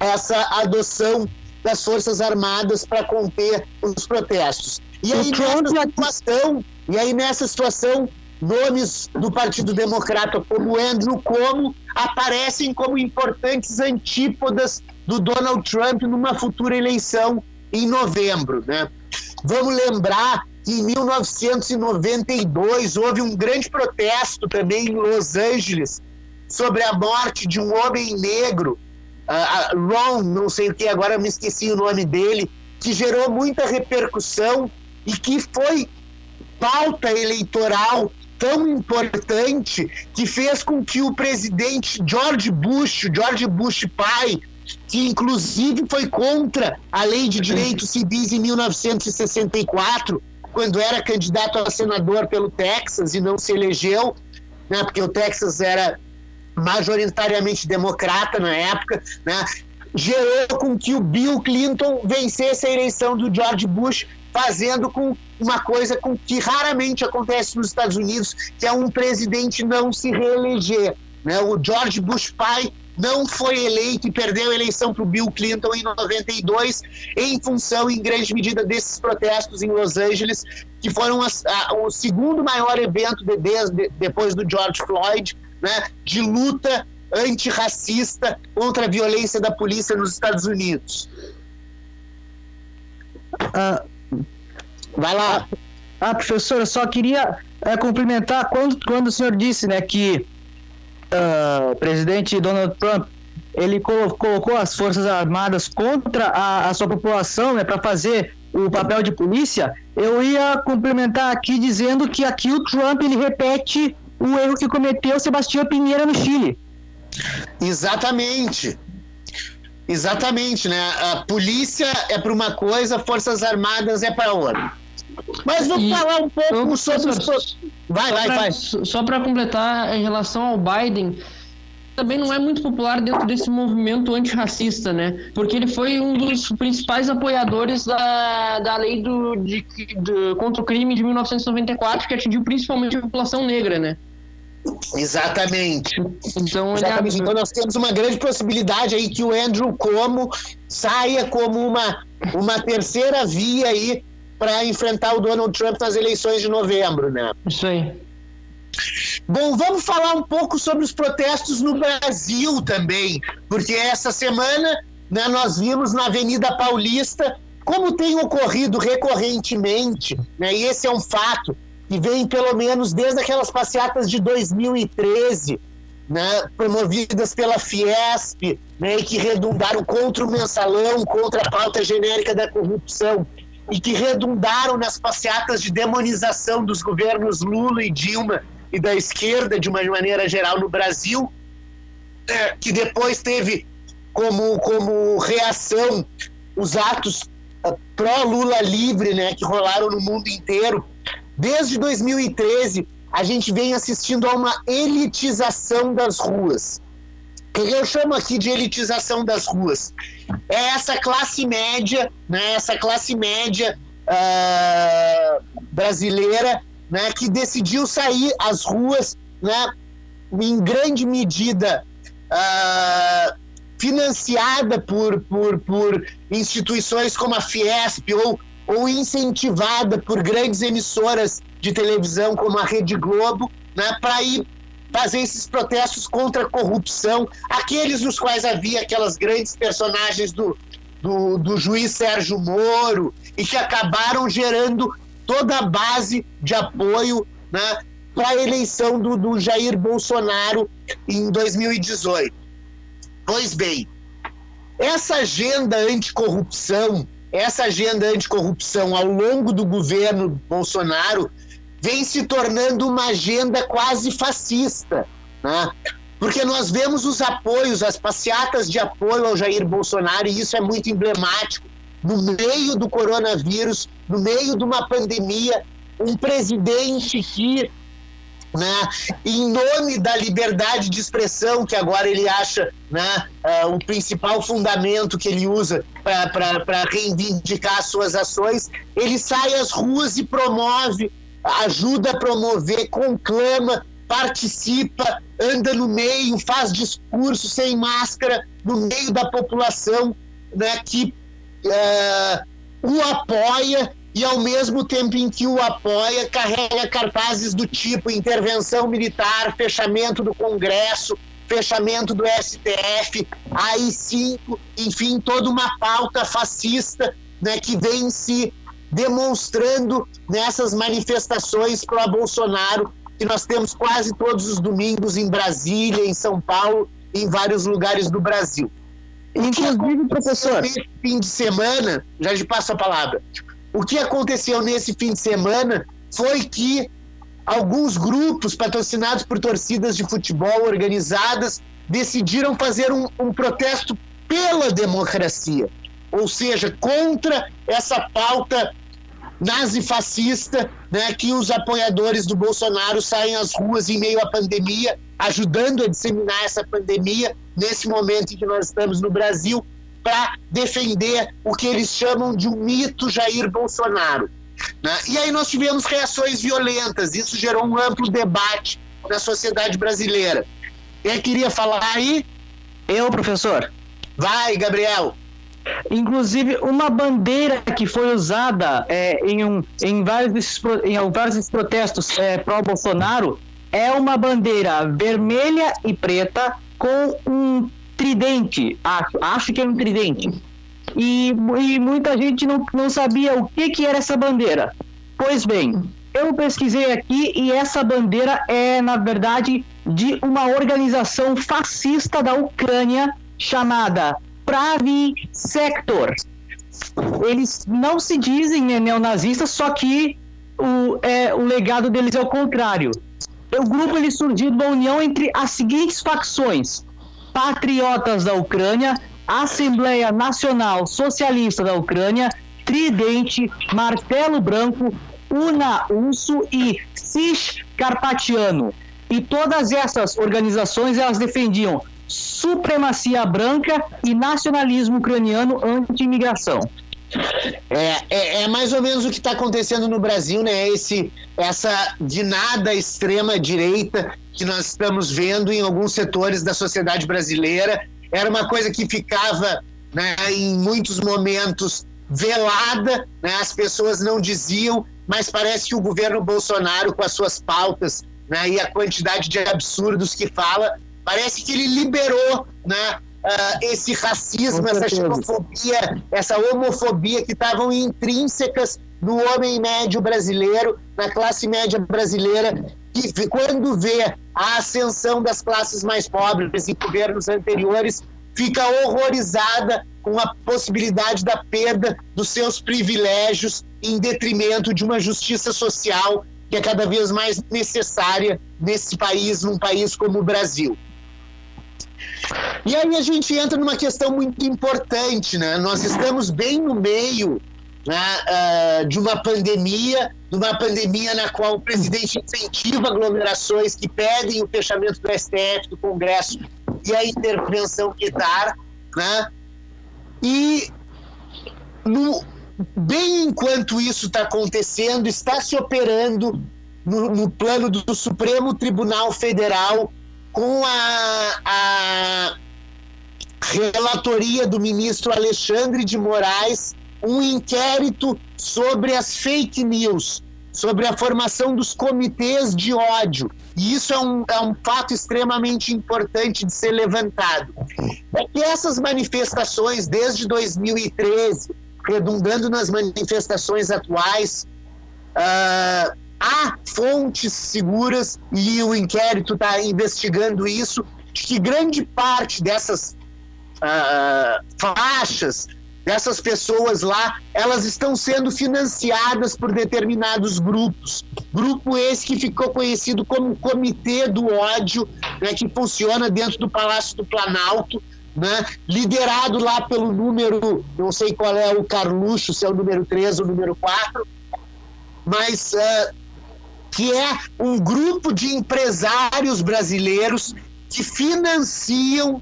essa adoção das Forças Armadas para conter os protestos. E aí, nessa situação, e aí nessa situação, nomes do Partido Democrata como Andrew Cuomo aparecem como importantes antípodas do Donald Trump numa futura eleição em novembro, né? Vamos lembrar que em 1992 houve um grande protesto também em Los Angeles sobre a morte de um homem negro uh, Ron, não sei o que, agora me esqueci o nome dele, que gerou muita repercussão e que foi pauta eleitoral tão importante que fez com que o presidente George Bush, George Bush pai, que inclusive foi contra a lei de direitos civis em 1964, quando era candidato a senador pelo Texas e não se elegeu, né, porque o Texas era majoritariamente democrata na época, né, gerou com que o Bill Clinton vencesse a eleição do George Bush fazendo com uma coisa com que raramente acontece nos Estados Unidos, que é um presidente não se reeleger. Né? O George Bush pai não foi eleito e perdeu a eleição para o Bill Clinton em 92, em função, em grande medida, desses protestos em Los Angeles, que foram as, a, o segundo maior evento de, de, depois do George Floyd, né, de luta antirracista contra a violência da polícia nos Estados Unidos. Uh, Vai lá. Ah, professor, eu só queria é, cumprimentar quando, quando o senhor disse né, que uh, o presidente Donald Trump ele colocou as Forças Armadas contra a, a sua população né, para fazer o papel de polícia, eu ia complementar aqui dizendo que aqui o Trump ele repete o erro que cometeu Sebastião Pinheira no Chile. Exatamente. Exatamente, né? A polícia é para uma coisa, Forças Armadas é para outra. Mas vamos e falar um pouco sobre os. Vai, vai, pra, vai. Só para completar, em relação ao Biden, também não é muito popular dentro desse movimento antirracista, né? Porque ele foi um dos principais apoiadores da, da lei do, de, de, contra o crime de 1994, que atingiu principalmente a população negra, né? Exatamente. Então, Exatamente. então nós temos uma grande possibilidade aí que o Andrew Como saia como uma, uma terceira via aí para enfrentar o Donald Trump nas eleições de novembro, né? Isso aí. Bom, vamos falar um pouco sobre os protestos no Brasil também, porque essa semana né, nós vimos na Avenida Paulista, como tem ocorrido recorrentemente, né, e esse é um fato, que vem pelo menos desde aquelas passeatas de 2013, né, promovidas pela Fiesp, né, e que redundaram contra o mensalão, contra a pauta genérica da corrupção e que redundaram nas passeatas de demonização dos governos Lula e Dilma e da esquerda, de uma maneira geral, no Brasil, é, que depois teve como, como reação os atos uh, pró-Lula livre, né, que rolaram no mundo inteiro. Desde 2013, a gente vem assistindo a uma elitização das ruas eu chamo aqui de elitização das ruas. É essa classe média, né, essa classe média uh, brasileira né, que decidiu sair às ruas né, em grande medida uh, financiada por, por, por instituições como a Fiesp ou, ou incentivada por grandes emissoras de televisão como a Rede Globo, né, para ir fazer esses protestos contra a corrupção, aqueles nos quais havia aquelas grandes personagens do, do, do juiz Sérgio Moro e que acabaram gerando toda a base de apoio né, para a eleição do, do Jair Bolsonaro em 2018. Pois bem, essa agenda anticorrupção, essa agenda anticorrupção ao longo do governo Bolsonaro vem se tornando uma agenda quase fascista, né? porque nós vemos os apoios, as passeatas de apoio ao Jair Bolsonaro, e isso é muito emblemático. No meio do coronavírus, no meio de uma pandemia, um presidente que, né, em nome da liberdade de expressão, que agora ele acha né, uh, o principal fundamento que ele usa para reivindicar suas ações, ele sai às ruas e promove ajuda a promover, conclama, participa, anda no meio, faz discurso sem máscara no meio da população né, que uh, o apoia e ao mesmo tempo em que o apoia carrega cartazes do tipo intervenção militar, fechamento do Congresso, fechamento do STF, AI-5, enfim, toda uma pauta fascista né, que vem se demonstrando nessas manifestações para Bolsonaro que nós temos quase todos os domingos em Brasília, em São Paulo, em vários lugares do Brasil. Inclusive, professor. Nesse fim de semana, já te passo a palavra. O que aconteceu nesse fim de semana foi que alguns grupos patrocinados por torcidas de futebol organizadas decidiram fazer um, um protesto pela democracia, ou seja, contra essa pauta nazifascista, né, que os apoiadores do Bolsonaro saem às ruas em meio à pandemia, ajudando a disseminar essa pandemia nesse momento em que nós estamos no Brasil, para defender o que eles chamam de um mito Jair Bolsonaro. Né? E aí nós tivemos reações violentas, isso gerou um amplo debate na sociedade brasileira. Quem queria falar aí? Eu, professor. Vai, Gabriel. Inclusive, uma bandeira que foi usada é, em, um, em, vários desses, em vários desses protestos é, pró-Bolsonaro é uma bandeira vermelha e preta com um tridente. Acho, acho que é um tridente. E, e muita gente não, não sabia o que, que era essa bandeira. Pois bem, eu pesquisei aqui e essa bandeira é, na verdade, de uma organização fascista da Ucrânia chamada Pravi Sector. Eles não se dizem neonazistas, só que o, é, o legado deles é o contrário. O grupo ele surgiu da união entre as seguintes facções: Patriotas da Ucrânia, Assembleia Nacional Socialista da Ucrânia, Tridente, Martelo Branco, Una Unso e Cis Carpatiano. E todas essas organizações elas defendiam supremacia branca e nacionalismo ucraniano anti-imigração. É, é, é, mais ou menos o que está acontecendo no Brasil, né? Esse, essa guinada extrema direita que nós estamos vendo em alguns setores da sociedade brasileira. Era uma coisa que ficava, né, em muitos momentos velada, né? As pessoas não diziam, mas parece que o governo Bolsonaro, com as suas pautas né, e a quantidade de absurdos que fala, parece que ele liberou, né? uh, esse racismo, essa xenofobia, essa homofobia que estavam intrínsecas no homem médio brasileiro, na classe média brasileira, que quando vê a ascensão das classes mais pobres em governos anteriores, fica horrorizada com a possibilidade da perda dos seus privilégios em detrimento de uma justiça social que é cada vez mais necessária nesse país, num país como o Brasil. E aí a gente entra numa questão muito importante, né? Nós estamos bem no meio né, uh, de uma pandemia, de uma pandemia na qual o presidente incentiva aglomerações que pedem o fechamento do STF, do Congresso e a intervenção militar, né? E no, bem enquanto isso está acontecendo, está se operando no, no plano do Supremo Tribunal Federal com a, a relatoria do ministro Alexandre de Moraes um inquérito sobre as fake news, sobre a formação dos comitês de ódio. E isso é um, é um fato extremamente importante de ser levantado. É que essas manifestações, desde 2013, redundando nas manifestações atuais, uh, há fontes seguras, e o inquérito está investigando isso, de que grande parte dessas uh, faixas, dessas pessoas lá, elas estão sendo financiadas por determinados grupos. Grupo esse que ficou conhecido como Comitê do Ódio, né, que funciona dentro do Palácio do Planalto, né, liderado lá pelo número, não sei qual é o Carluxo, se é o número 3 ou o número 4, mas uh, que é um grupo de empresários brasileiros que financiam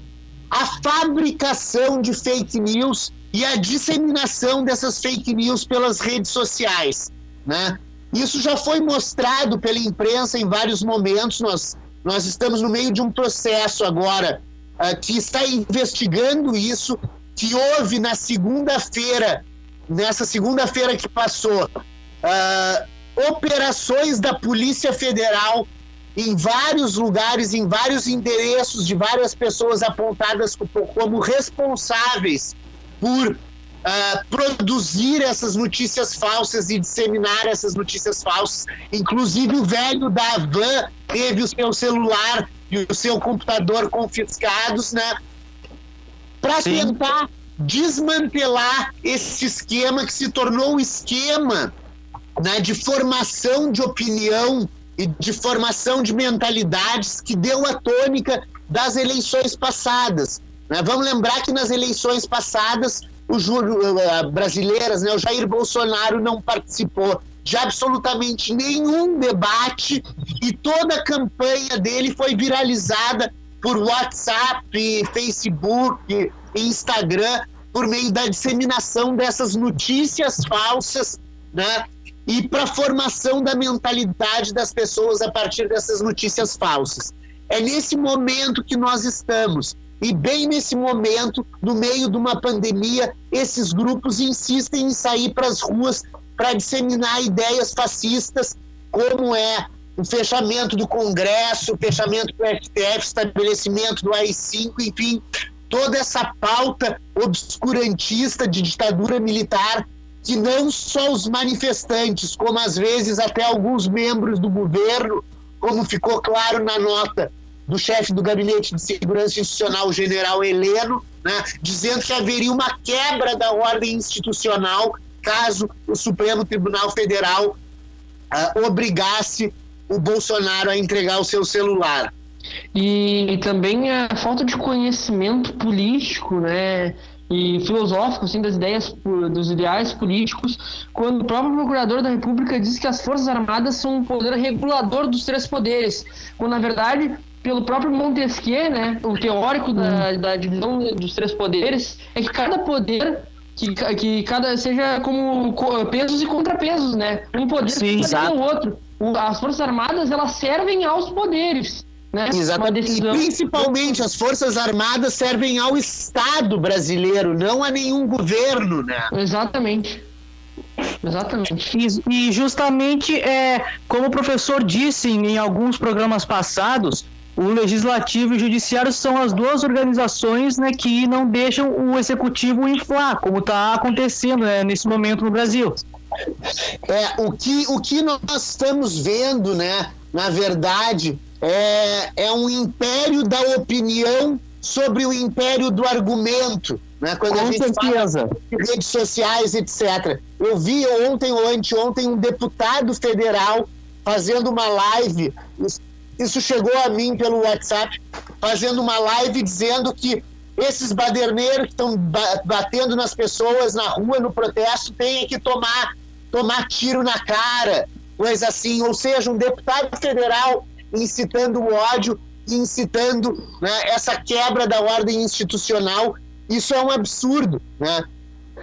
a fabricação de fake news e a disseminação dessas fake news pelas redes sociais, né? Isso já foi mostrado pela imprensa em vários momentos. Nós, nós estamos no meio de um processo agora uh, que está investigando isso, que houve na segunda-feira, nessa segunda-feira que passou, uh, operações da Polícia Federal em vários lugares, em vários endereços de várias pessoas apontadas como responsáveis por uh, produzir essas notícias falsas e disseminar essas notícias falsas. Inclusive o velho da van teve o seu celular e o seu computador confiscados, né? para tentar desmantelar esse esquema que se tornou o esquema né, de formação de opinião e de formação de mentalidades que deu a tônica das eleições passadas. Né? Vamos lembrar que nas eleições passadas, o uh, brasileiras, né, o Jair Bolsonaro não participou de absolutamente nenhum debate e toda a campanha dele foi viralizada por WhatsApp, Facebook, Instagram, por meio da disseminação dessas notícias falsas, né? E para a formação da mentalidade das pessoas a partir dessas notícias falsas. É nesse momento que nós estamos. E bem nesse momento, no meio de uma pandemia, esses grupos insistem em sair para as ruas para disseminar ideias fascistas, como é o fechamento do Congresso, o fechamento do STF, estabelecimento do AI-5, enfim, toda essa pauta obscurantista de ditadura militar que não só os manifestantes, como às vezes até alguns membros do governo, como ficou claro na nota do chefe do Gabinete de Segurança Institucional, o general Heleno, né, dizendo que haveria uma quebra da ordem institucional caso o Supremo Tribunal Federal uh, obrigasse o Bolsonaro a entregar o seu celular. E, também a falta de conhecimento político, né? E filosófico, assim, das ideias, dos ideais políticos, quando o próprio Procurador da República diz que as Forças Armadas são um poder regulador dos três poderes, quando na verdade pelo próprio Montesquieu, né, o teórico da, da divisão dos três poderes, é que cada poder que, que cada seja como pesos e contrapesos, né? Um poder Sim, o outro. As Forças Armadas, elas servem aos poderes. Né? Exatamente. Decisão... E principalmente as Forças Armadas servem ao Estado brasileiro, não a nenhum governo, né? Exatamente. Exatamente. E, e justamente, é, como o professor disse em, em alguns programas passados, o legislativo e o judiciário são as duas organizações né, que não deixam o executivo inflar, como está acontecendo né, nesse momento no Brasil. É, o que, o que nós estamos vendo, né, na verdade, é, é um império da opinião sobre o império do argumento. Né? Quando Com a gente certeza. fala de redes sociais, etc. Eu vi ontem ou anteontem um deputado federal fazendo uma live isso chegou a mim pelo WhatsApp, fazendo uma live dizendo que esses baderneiros que estão batendo nas pessoas na rua, no protesto, têm que tomar, tomar tiro na cara, coisa assim. Ou seja, um deputado federal incitando o ódio, incitando né, essa quebra da ordem institucional. Isso é um absurdo, né?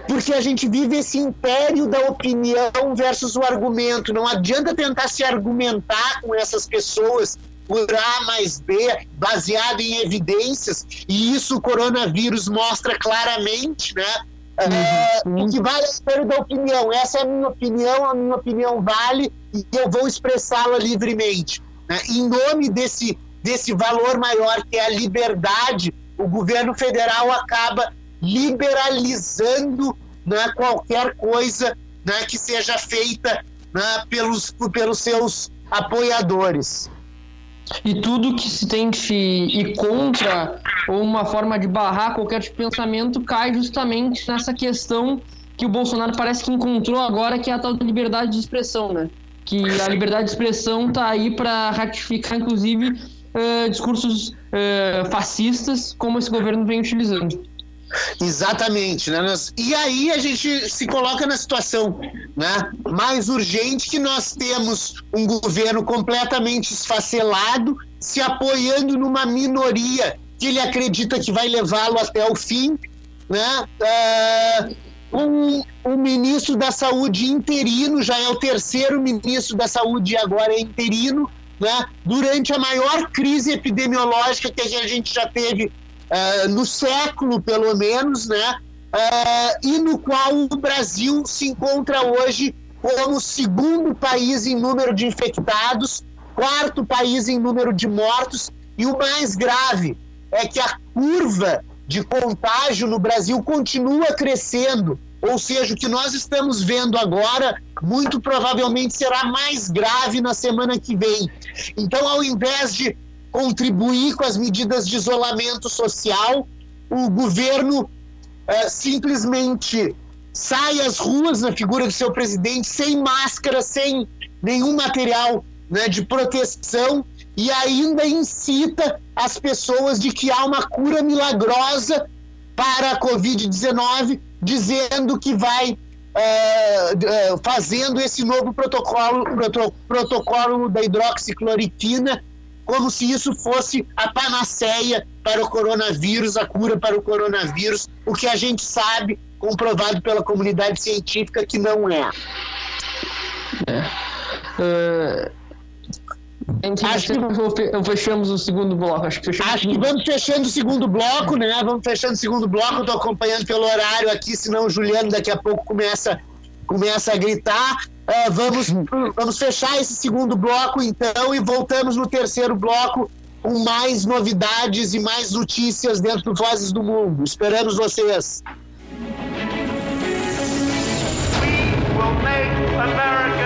Porque a gente vive esse império da opinião versus o argumento. Não adianta tentar se argumentar com essas pessoas por A mais B, baseado em evidências, e isso o coronavírus mostra claramente, né? É, uhum. o que vale é o espelho da opinião. Essa é a minha opinião, a minha opinião vale e eu vou expressá-la livremente. Né? Em nome desse, desse valor maior que é a liberdade, o governo federal acaba liberalizando né, qualquer coisa né, que seja feita né, pelos, pelos seus apoiadores. E tudo que se tente ir contra ou uma forma de barrar qualquer tipo de pensamento cai justamente nessa questão que o Bolsonaro parece que encontrou agora, que é a tal da liberdade de expressão, né? Que a liberdade de expressão está aí para ratificar, inclusive, uh, discursos uh, fascistas, como esse governo vem utilizando. Exatamente, né? E aí a gente se coloca na situação né, mais urgente que nós temos um governo completamente esfacelado, se apoiando numa minoria que ele acredita que vai levá-lo até o fim, né? Uh, um, um ministro da saúde interino, já é o terceiro ministro da saúde agora é interino, né? Durante a maior crise epidemiológica que a gente já teve uh, no século, pelo menos, né? Uh, e no qual o Brasil se encontra hoje como segundo país em número de infectados, quarto país em número de mortos, e o mais grave é que a curva de contágio no Brasil continua crescendo, ou seja, o que nós estamos vendo agora muito provavelmente será mais grave na semana que vem. Então, ao invés de contribuir com as medidas de isolamento social, o governo uh, simplesmente sai às ruas na figura do seu presidente sem máscara, sem nenhum material né, de proteção e ainda incita as pessoas de que há uma cura milagrosa para a Covid-19, dizendo que vai uh, uh, fazendo esse novo protocolo, proto, protocolo da hidroxicloroquina, como se isso fosse a panaceia para o coronavírus, a cura para o coronavírus, o que a gente sabe, comprovado pela comunidade científica, que não é. é. Uh, acho que fechamos o segundo bloco. Acho que, acho que vamos fechando o segundo bloco, né? Vamos fechando o segundo bloco. Estou acompanhando pelo horário aqui, senão o Juliano daqui a pouco começa, começa a gritar. Uh, vamos, vamos fechar esse segundo bloco, então, e voltamos no terceiro bloco com mais novidades e mais notícias dentro do Vozes do Mundo. Esperamos vocês. We will make America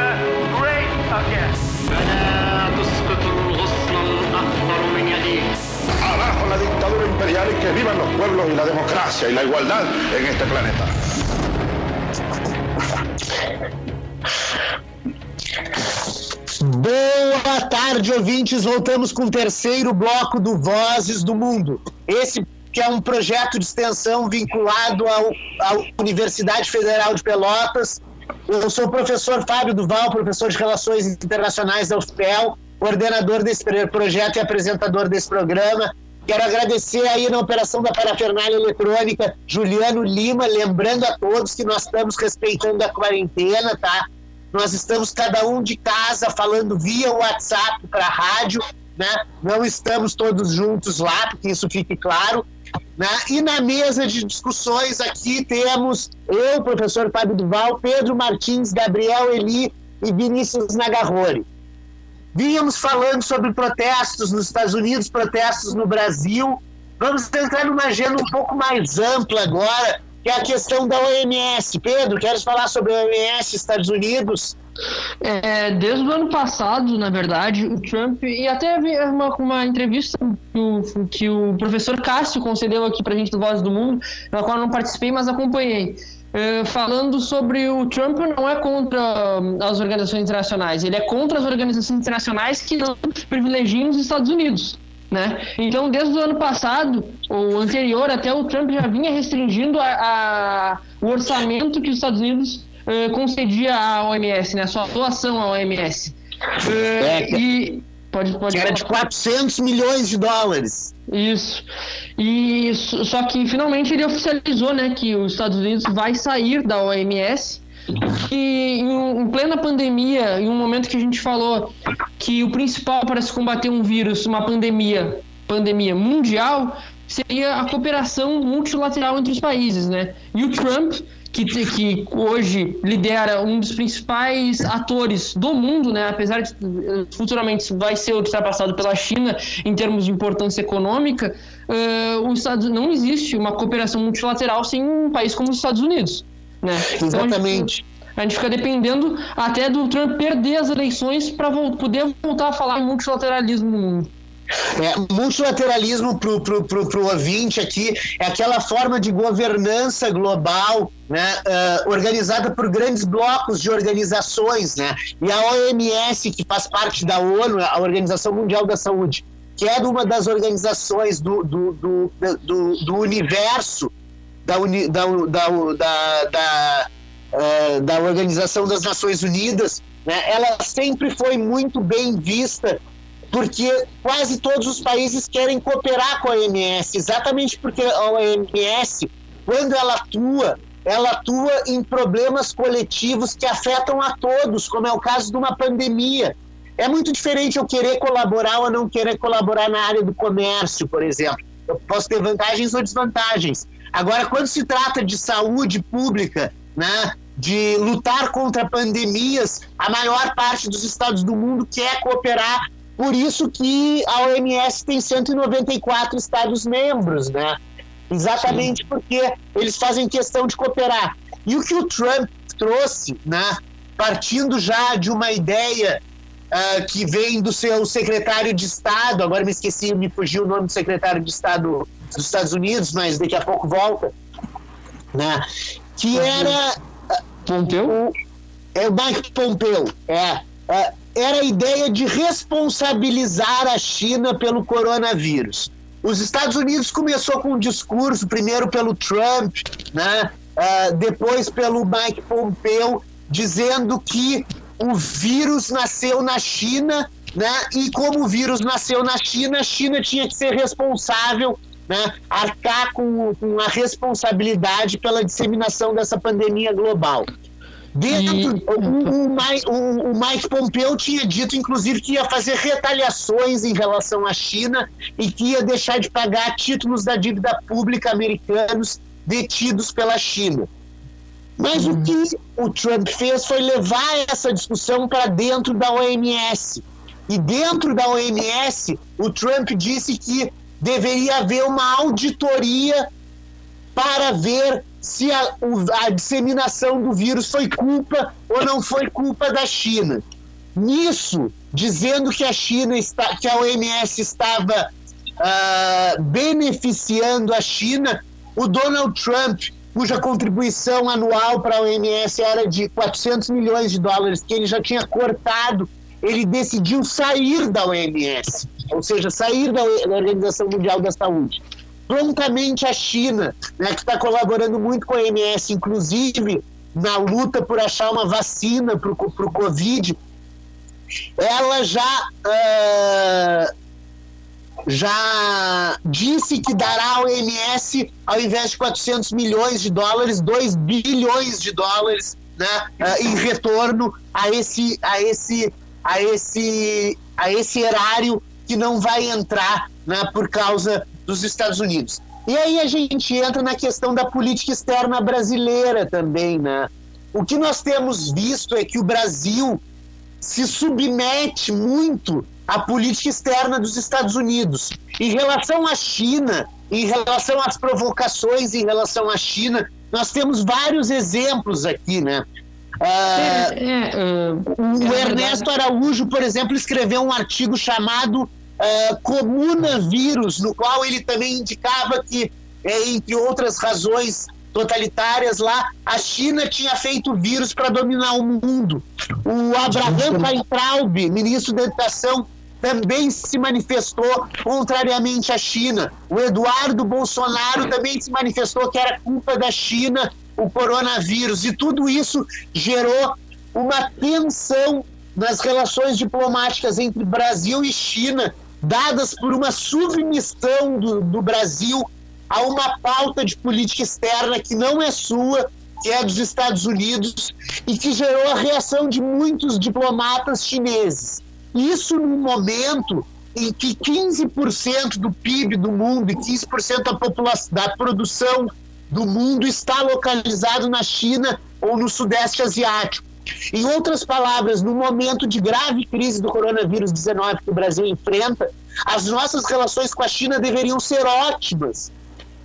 imperial y que vivan los pueblos y la democracia y la igualdad en este planeta. Boa tarde, ouvintes. Voltamos com o terceiro bloco do Vozes do Mundo. Esse que é um projeto de extensão vinculado ao, à Universidade Federal de Pelotas. Eu sou o professor Fábio Duval, professor de Relações Internacionais da UFPEL, coordenador desse projeto e apresentador desse programa. Quero agradecer aí na operação da parafernália eletrônica Juliano Lima, lembrando a todos que nós estamos respeitando a quarentena, tá? Nós estamos cada um de casa falando via WhatsApp para rádio, né? Não estamos todos juntos lá, porque isso fique claro. Né? E na mesa de discussões aqui temos eu, professor Fábio Duval, Pedro Martins, Gabriel Eli e Vinícius Nagarrori. Vínhamos falando sobre protestos nos Estados Unidos, protestos no Brasil. Vamos entrar numa agenda um pouco mais ampla agora, que é a questão da OMS. Pedro, queres falar sobre a OMS Estados Unidos? É, desde o ano passado, na verdade, o Trump, e até uma, uma entrevista que o, que o professor Cássio concedeu aqui para a gente do Voz do Mundo, na qual eu não participei, mas acompanhei. Eh, falando sobre o Trump não é contra hum, as organizações internacionais, ele é contra as organizações internacionais que não privilegiam os Estados Unidos. Né? Então, desde o ano passado, ou anterior, até o Trump já vinha restringindo a, a o orçamento que os Estados Unidos uh, concedia à OMS, né? sua doação à OMS. Uh, eh, é, e Pode, pode era de 400 milhões de dólares. Isso. E só que finalmente ele oficializou, né, que os Estados Unidos vai sair da OMS. E em, em plena pandemia, em um momento que a gente falou que o principal para se combater um vírus, uma pandemia, pandemia mundial, seria a cooperação multilateral entre os países, né? E o Trump que, que hoje lidera um dos principais atores do mundo, né? apesar de futuramente vai ser ultrapassado pela China em termos de importância econômica, uh, os Estados, não existe uma cooperação multilateral sem um país como os Estados Unidos. Né? Exatamente. Então, a gente fica dependendo até do Trump perder as eleições para poder voltar a falar em multilateralismo no mundo. É, multilateralismo para o ouvinte aqui é aquela forma de governança global né, uh, organizada por grandes blocos de organizações. Né? E a OMS, que faz parte da ONU, a Organização Mundial da Saúde, que é uma das organizações do, do, do, do, do universo da, uni, da, da, da, da, uh, da Organização das Nações Unidas, né? ela sempre foi muito bem vista porque quase todos os países querem cooperar com a OMS, exatamente porque a OMS, quando ela atua, ela atua em problemas coletivos que afetam a todos, como é o caso de uma pandemia. É muito diferente eu querer colaborar ou não querer colaborar na área do comércio, por exemplo. Eu posso ter vantagens ou desvantagens. Agora, quando se trata de saúde pública, né, de lutar contra pandemias, a maior parte dos estados do mundo quer cooperar por isso que a OMS tem 194 Estados-membros, né? Exatamente Sim. porque eles fazem questão de cooperar. E o que o Trump trouxe, né? Partindo já de uma ideia uh, que vem do seu secretário de Estado, agora me esqueci, me fugiu o nome do secretário de Estado dos Estados Unidos, mas daqui a pouco volta, né? Que era Pompeu? o, é o Mike Pompeu, é, é, era a ideia de responsabilizar a China pelo coronavírus. Os Estados Unidos começou com um discurso, primeiro pelo Trump, né, uh, depois pelo Mike Pompeu, dizendo que o vírus nasceu na China, né, e como o vírus nasceu na China, a China tinha que ser responsável né, arcar com, com, a responsabilidade pela disseminação dessa pandemia global. Dentro, e... o, o, o, o, Mike Pompeu tinha dito, inclusive, que ia fazer retaliações em relação à China e que ia deixar de pagar títulos da dívida pública americanos detidos pela China. Mas uhum. o que o Trump fez foi levar essa discussão para dentro da OMS. E dentro da OMS, o Trump disse que deveria haver uma auditoria para ver se a, a, disseminação do vírus foi culpa ou não foi culpa da China. Nisso, dizendo que a China está, que a OMS estava uh, beneficiando a China, o Donald Trump, cuja contribuição anual para a OMS era de 400 milhões de dólares, que ele já tinha cortado, ele decidiu sair da OMS, ou seja, sair da, da Organização Mundial da Saúde prontamente a China, né, que está colaborando muito com a OMS, inclusive na luta por achar uma vacina para o Covid, ela já, uh, já disse que dará ao OMS, ao invés de 400 milhões de dólares, 2 bilhões de dólares né, uh, em retorno a esse, a, esse, a, esse, a esse erário que não vai entrar né, por causa dos Estados Unidos. E aí a gente entra na questão da política externa brasileira também, né? O que nós temos visto é que o Brasil se submete muito à política externa dos Estados Unidos. Em relação à China, em relação às provocações em relação à China, nós temos vários exemplos aqui, né? Uh, é, é, o é Ernesto Araújo, por exemplo, escreveu um artigo chamado uh, comunavírus, no qual ele também indicava que, é, entre outras razões totalitárias lá, a China tinha feito vírus para dominar o mundo. O Abraham Weintraub, ministro da Educação, também se manifestou contrariamente à China. O Eduardo Bolsonaro também se manifestou que era culpa da China o coronavírus. E tudo isso gerou uma tensão nas relações diplomáticas entre Brasil e China, dadas por uma submissão do, do Brasil a uma pauta de política externa que não é sua, que é dos Estados Unidos, e que gerou a reação de muitos diplomatas chineses. Isso num momento em que 15% do PIB do mundo e 15% da, população, da produção do mundo está localizado na China ou no Sudeste Asiático. Em outras palavras, no momento de grave crise do coronavírus 19 que o Brasil enfrenta, as nossas relações com a China deveriam ser ótimas,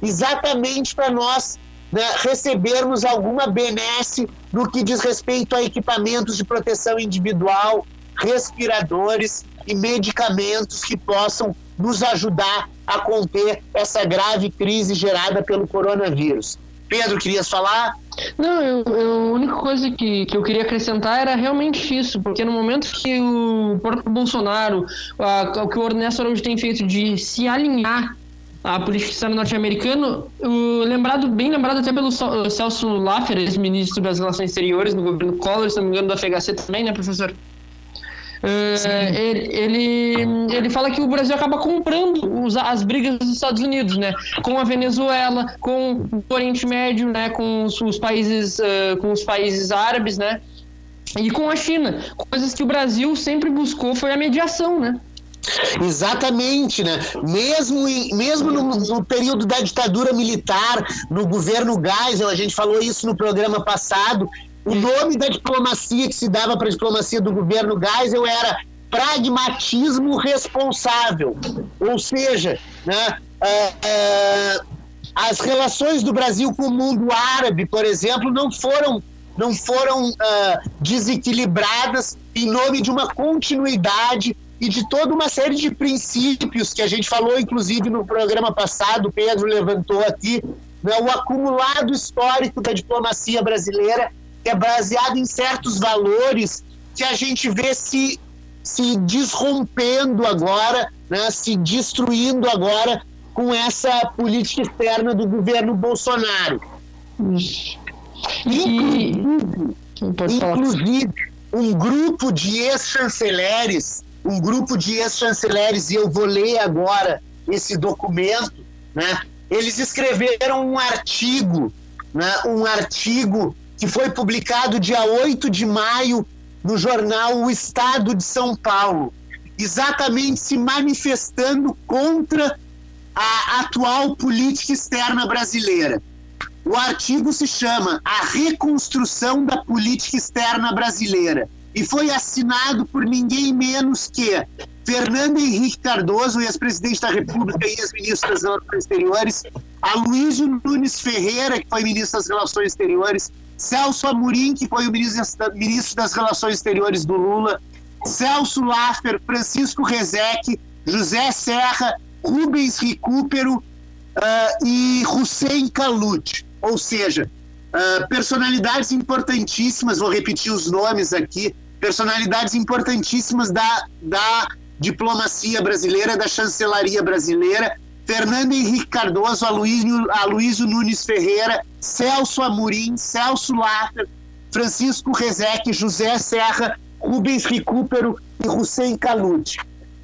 exatamente para nós né, recebermos alguma benesse no que diz respeito a equipamentos de proteção individual, respiradores e medicamentos que possam nos ajudar a conter essa grave crise gerada pelo coronavírus. Pedro, querias falar? Não, eu, eu, a única coisa que, que eu queria acrescentar era realmente isso, porque no momento que o próprio Bolsonaro, a, o que o Ernesto Araújo tem feito de se alinhar à política externa norte-americana, lembrado, bem lembrado até pelo Celso Laffer, ex-ministro das Relações Exteriores no governo Collor, se não me engano, do FHC também, né, professor? Uh, ele, ele, ele fala que o Brasil acaba comprando os, as brigas dos Estados Unidos, né? Com a Venezuela, com o Oriente Médio, né? Com os, os países, uh, com os países árabes, né? E com a China, coisas que o Brasil sempre buscou foi a mediação, né? Exatamente, né? Mesmo, em, mesmo no, no, período da ditadura militar, no governo Geisel, a gente falou isso no programa passado, o nome da diplomacia que se dava para a diplomacia do governo Geisel era pragmatismo responsável. Ou seja, né, é, é, as relações do Brasil com o mundo árabe, por exemplo, não foram, não foram uh, desequilibradas em nome de uma continuidade e de toda uma série de princípios que a gente falou, inclusive no programa passado, o Pedro levantou aqui, né, o acumulado histórico da diplomacia brasileira, que é baseado em certos valores que a gente vê se, se desrompendo agora, né, se destruindo agora com essa política externa do governo Bolsonaro. Inclusive, inclusive um grupo de ex-chanceleres, um grupo de ex-chanceleres, e eu vou ler agora esse documento, né? Eles escreveram um artigo, né? um artigo que foi publicado dia 8 de maio no jornal O Estado de São Paulo, exatamente se manifestando contra a atual política externa brasileira. O artigo se chama A Reconstrução da Política Externa Brasileira e foi assinado por ninguém menos que Fernando Henrique Cardoso, ex-presidente da República e ex-ministro das Relações Exteriores, Aloysio Nunes Ferreira, que foi ministro das Relações Exteriores, Celso Amorim, que foi o ministro das Relações Exteriores do Lula, Celso Laffer, Francisco Rezec, José Serra, Rubens Recupero uh, e Hussein Kalut. Ou seja, uh, personalidades importantíssimas, vou repetir os nomes aqui, personalidades importantíssimas da, da diplomacia brasileira, da chancelaria brasileira, Fernando Henrique Cardoso, Aloysio, Aloysio Nunes Ferreira, Celso Amorim, Celso Laffer, Francisco Rezec, José Serra, Rubens Recupero e Hussein Kalut.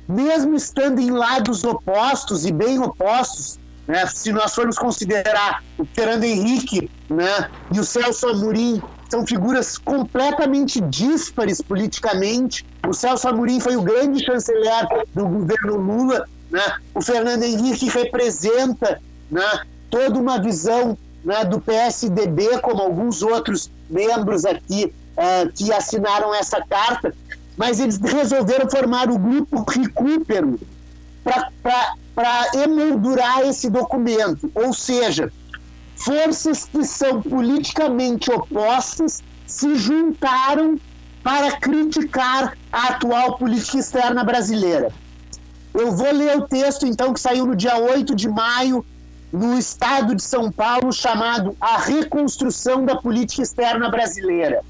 Mesmo estando em lados opostos e bem opostos, né? Se nós formos considerar o Fernando Henrique né, e o Celso Amorim, são figuras completamente díspares politicamente. O Celso Amorim foi o grande chanceler do governo Lula. Né? O Fernando Henrique representa né, toda uma visão né, do PSDB, como alguns outros membros aqui uh, que assinaram essa carta, mas eles resolveram formar o grupo Recupero para para emoldurar esse documento. Ou seja, forças que são politicamente opostas se juntaram para criticar a atual política externa brasileira. Eu vou ler o texto, então, que saiu no dia 8 de maio, no estado de São Paulo, chamado A Reconstrução da Política Externa Brasileira.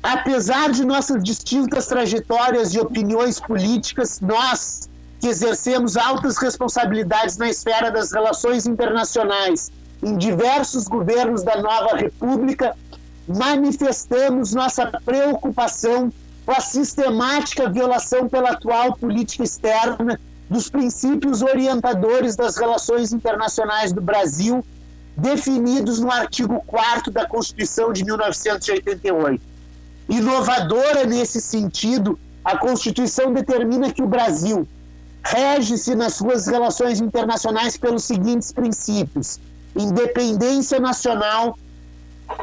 Apesar de nossas distintas trajetórias e opiniões políticas, nós, que exercemos altas responsabilidades na esfera das relações internacionais em diversos governos da nova República, manifestamos nossa preocupação a sistemática violação pela atual política externa dos princípios orientadores das relações internacionais do Brasil, definidos no artigo 4 da Constituição de 1988. Inovadora nesse sentido, a Constituição determina que o Brasil rege-se nas suas relações internacionais pelos seguintes princípios: independência nacional,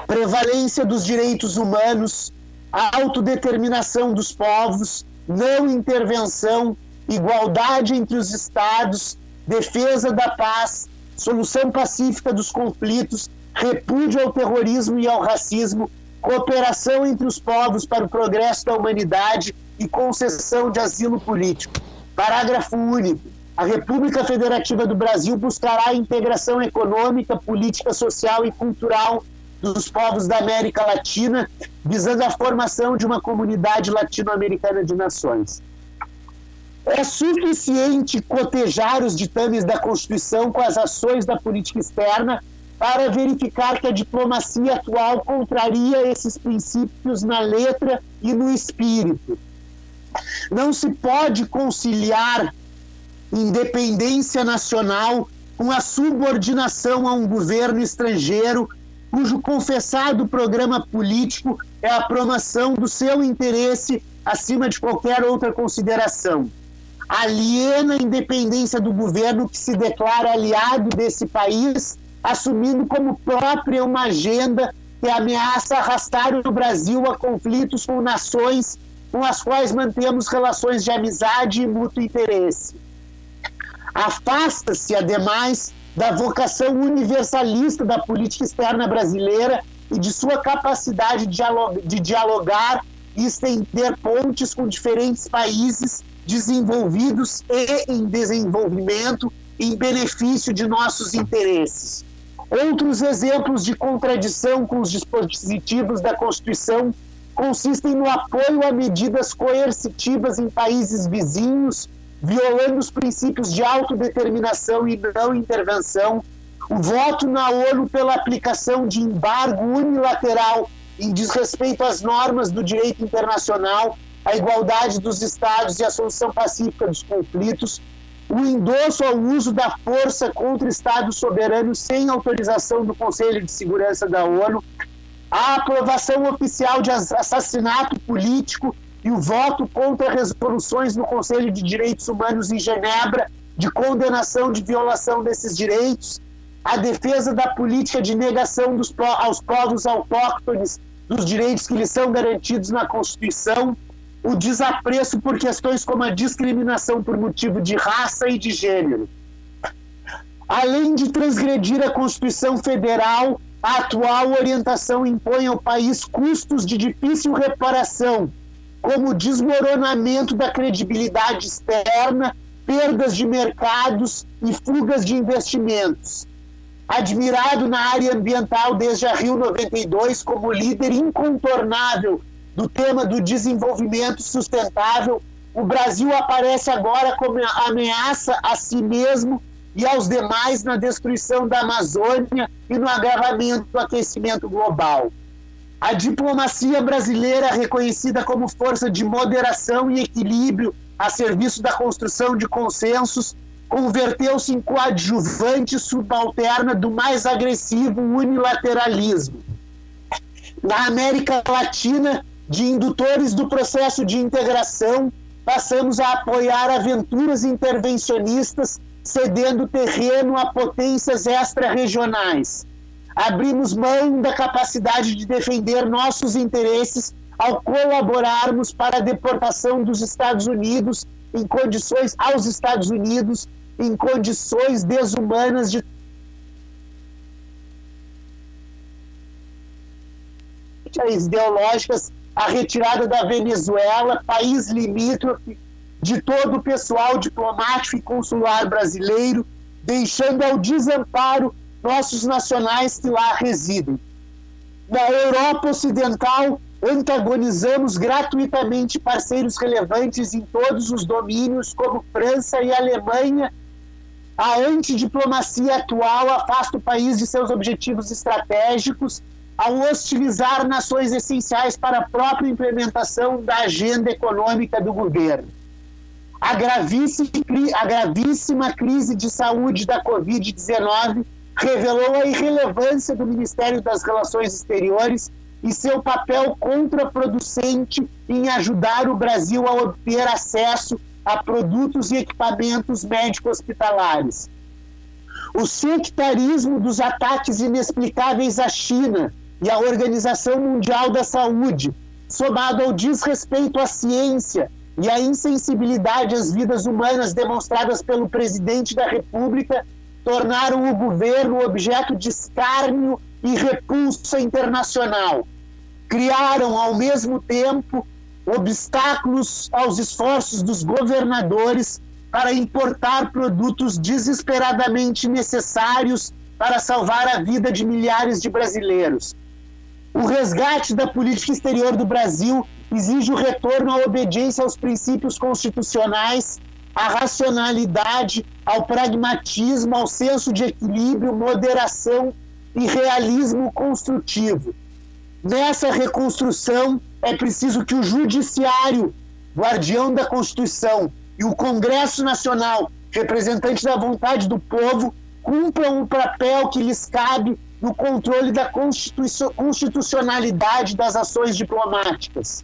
prevalência dos direitos humanos, autodeterminação dos povos, não intervenção, igualdade entre os estados, defesa da paz, solução pacífica dos conflitos, repúdio ao terrorismo e ao racismo, cooperação entre os povos para o progresso da humanidade e concessão de asilo político. Parágrafo único. A República Federativa do Brasil buscará a integração econômica, política, social e cultural dos povos da América Latina, visando a formação de uma comunidade latino-americana de nações. É suficiente cotejar os ditames da Constituição com as ações da política externa para verificar que a diplomacia atual contraria esses princípios na letra e no espírito. Não se pode conciliar independência nacional com a subordinação a um governo estrangeiro cujo confessado programa político é a promoção do seu interesse acima de qualquer outra consideração. Aliena a independência do governo que se declara aliado desse país, assumindo como própria uma agenda que ameaça arrastar o Brasil a conflitos com nações com as quais mantemos relações de amizade e mútuo interesse. Afasta-se, ademais, da vocação universalista da política externa brasileira e de sua capacidade de dialogar e estender pontes com diferentes países desenvolvidos e em desenvolvimento em benefício de nossos interesses. Outros exemplos de contradição com os dispositivos da Constituição consistem no apoio a medidas coercitivas em países vizinhos, violando os princípios de autodeterminação e não intervenção, o voto na ONU pela aplicação de embargo unilateral em desrespeito às normas do direito internacional, a igualdade dos Estados e a solução pacífica dos conflitos, o endosso ao uso da força contra Estados soberanos sem autorização do Conselho de Segurança da ONU, a aprovação oficial de assassinato político e o voto contra resoluções no Conselho de Direitos Humanos em Genebra de condenação de violação desses direitos, a defesa da política de negação dos, aos povos autóctones dos direitos que lhes são garantidos na Constituição, o desapreço por questões como a discriminação por motivo de raça e de gênero. Além de transgredir a Constituição Federal, a atual orientação impõe ao país custos de difícil reparação, como desmoronamento da credibilidade externa, perdas de mercados e fugas de investimentos. Admirado na área ambiental desde a Rio 92 como líder incontornável do tema do desenvolvimento sustentável, o Brasil aparece agora como ameaça a si mesmo e aos demais na destruição da Amazônia e no agravamento do aquecimento global. A diplomacia brasileira, reconhecida como força de moderação e equilíbrio a serviço da construção de consensos, converteu-se em coadjuvante subalterna do mais agressivo unilateralismo. Na América Latina, de indutores do processo de integração, passamos a apoiar aventuras intervencionistas cedendo terreno a potências extra-regionais. Abrimos mão da capacidade de defender nossos interesses ao colaborarmos para a deportação dos Estados Unidos em condições aos Estados Unidos em condições desumanas de ideológicas a retirada da Venezuela, país limítrofe de todo o pessoal diplomático e consular brasileiro, deixando ao desamparo nossos nacionais que lá residem. Na Europa Ocidental, antagonizamos gratuitamente parceiros relevantes em todos os domínios, como França e Alemanha. A antidiplomacia atual afasta o país de seus objetivos estratégicos ao hostilizar nações essenciais para a própria implementação da agenda econômica do governo a gravíssima, a gravíssima crise de saúde da Covid-19 revelou a irrelevância do Ministério das Relações Exteriores e seu papel contraproducente em ajudar o Brasil a obter acesso a produtos e equipamentos médico-hospitalares. O sectarismo dos ataques inexplicáveis à China e à Organização Mundial da Saúde, somado ao desrespeito à ciência e a insensibilidade às vidas humanas demonstradas pelo presidente da República tornaram o governo objeto de escárnio e repulsa internacional. Criaram, ao mesmo tempo, obstáculos aos esforços dos governadores para importar produtos desesperadamente necessários para salvar a vida de milhares de brasileiros. O resgate da política exterior do Brasil exige o retorno à obediência aos princípios constitucionais, à racionalidade, ao pragmatismo, ao senso de equilíbrio, moderação e realismo construtivo. Nessa reconstrução, é preciso que o Judiciário, guardião da Constituição, e o Congresso Nacional, representante da vontade do povo, cumpram o papel que lhes cabe no controle da constitucionalidade das ações diplomáticas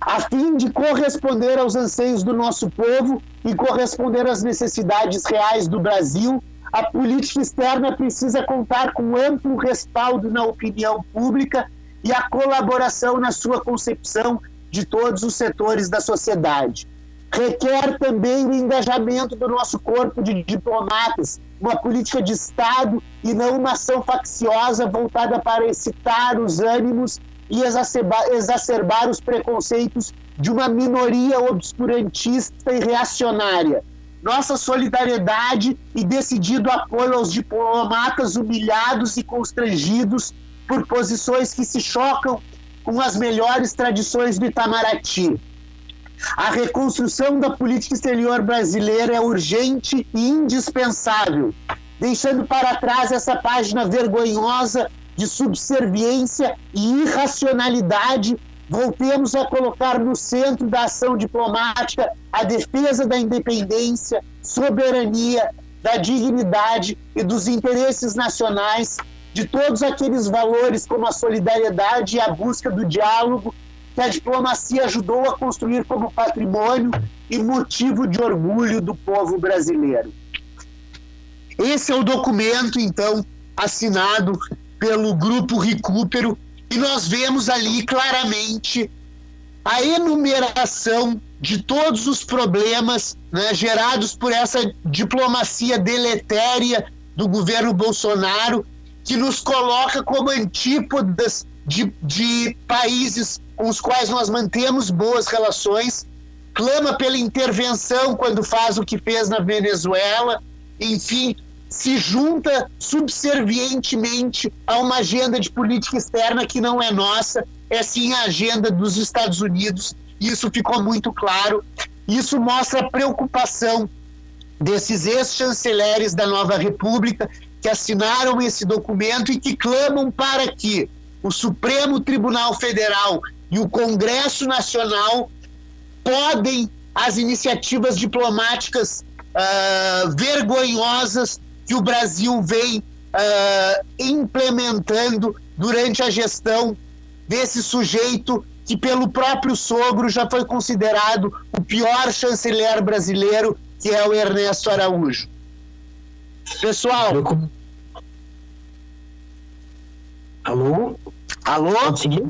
a fim de corresponder aos anseios do nosso povo e corresponder às necessidades reais do Brasil, a política externa precisa contar com amplo respaldo na opinião pública e a colaboração na sua concepção de todos os setores da sociedade. Requer também o engajamento do nosso corpo de diplomatas, uma política de Estado e não uma ação facciosa voltada para excitar os ânimos e exacerbar, exacerbar os preconceitos de uma minoria obscurantista e reacionária. Nossa solidariedade e decidido apoio aos diplomatas humilhados e constrangidos por posições que se chocam com as melhores tradições do Itamaraty. A reconstrução da política exterior brasileira é urgente e indispensável, deixando para trás essa página vergonhosa de subserviência e irracionalidade. Voltemos a colocar no centro da ação diplomática a defesa da independência, soberania, da dignidade e dos interesses nacionais, de todos aqueles valores como a solidariedade e a busca do diálogo que a diplomacia ajudou a construir como patrimônio e motivo de orgulho do povo brasileiro. Esse é o documento, então, assinado pelo Grupo Recupero, e nós vemos ali claramente a enumeração de todos os problemas né, gerados por essa diplomacia deletéria do governo Bolsonaro, que nos coloca como antípodas de, de países com os quais nós mantemos boas relações, clama pela intervenção quando faz o que fez na Venezuela, enfim, se junta subservientemente a uma agenda de política externa que não é nossa, é sim a agenda dos Estados Unidos. Isso ficou muito claro. Isso mostra a preocupação desses ex-chanceleres da nova República que assinaram esse documento e que clamam para que o Supremo Tribunal Federal e o Congresso Nacional podem as iniciativas diplomáticas uh, vergonhosas que o Brasil vem uh, implementando durante a gestão desse sujeito que pelo próprio sogro já foi considerado o pior chanceler brasileiro, que é o Ernesto Araújo. Pessoal. Alô? Alô? Conseguiu?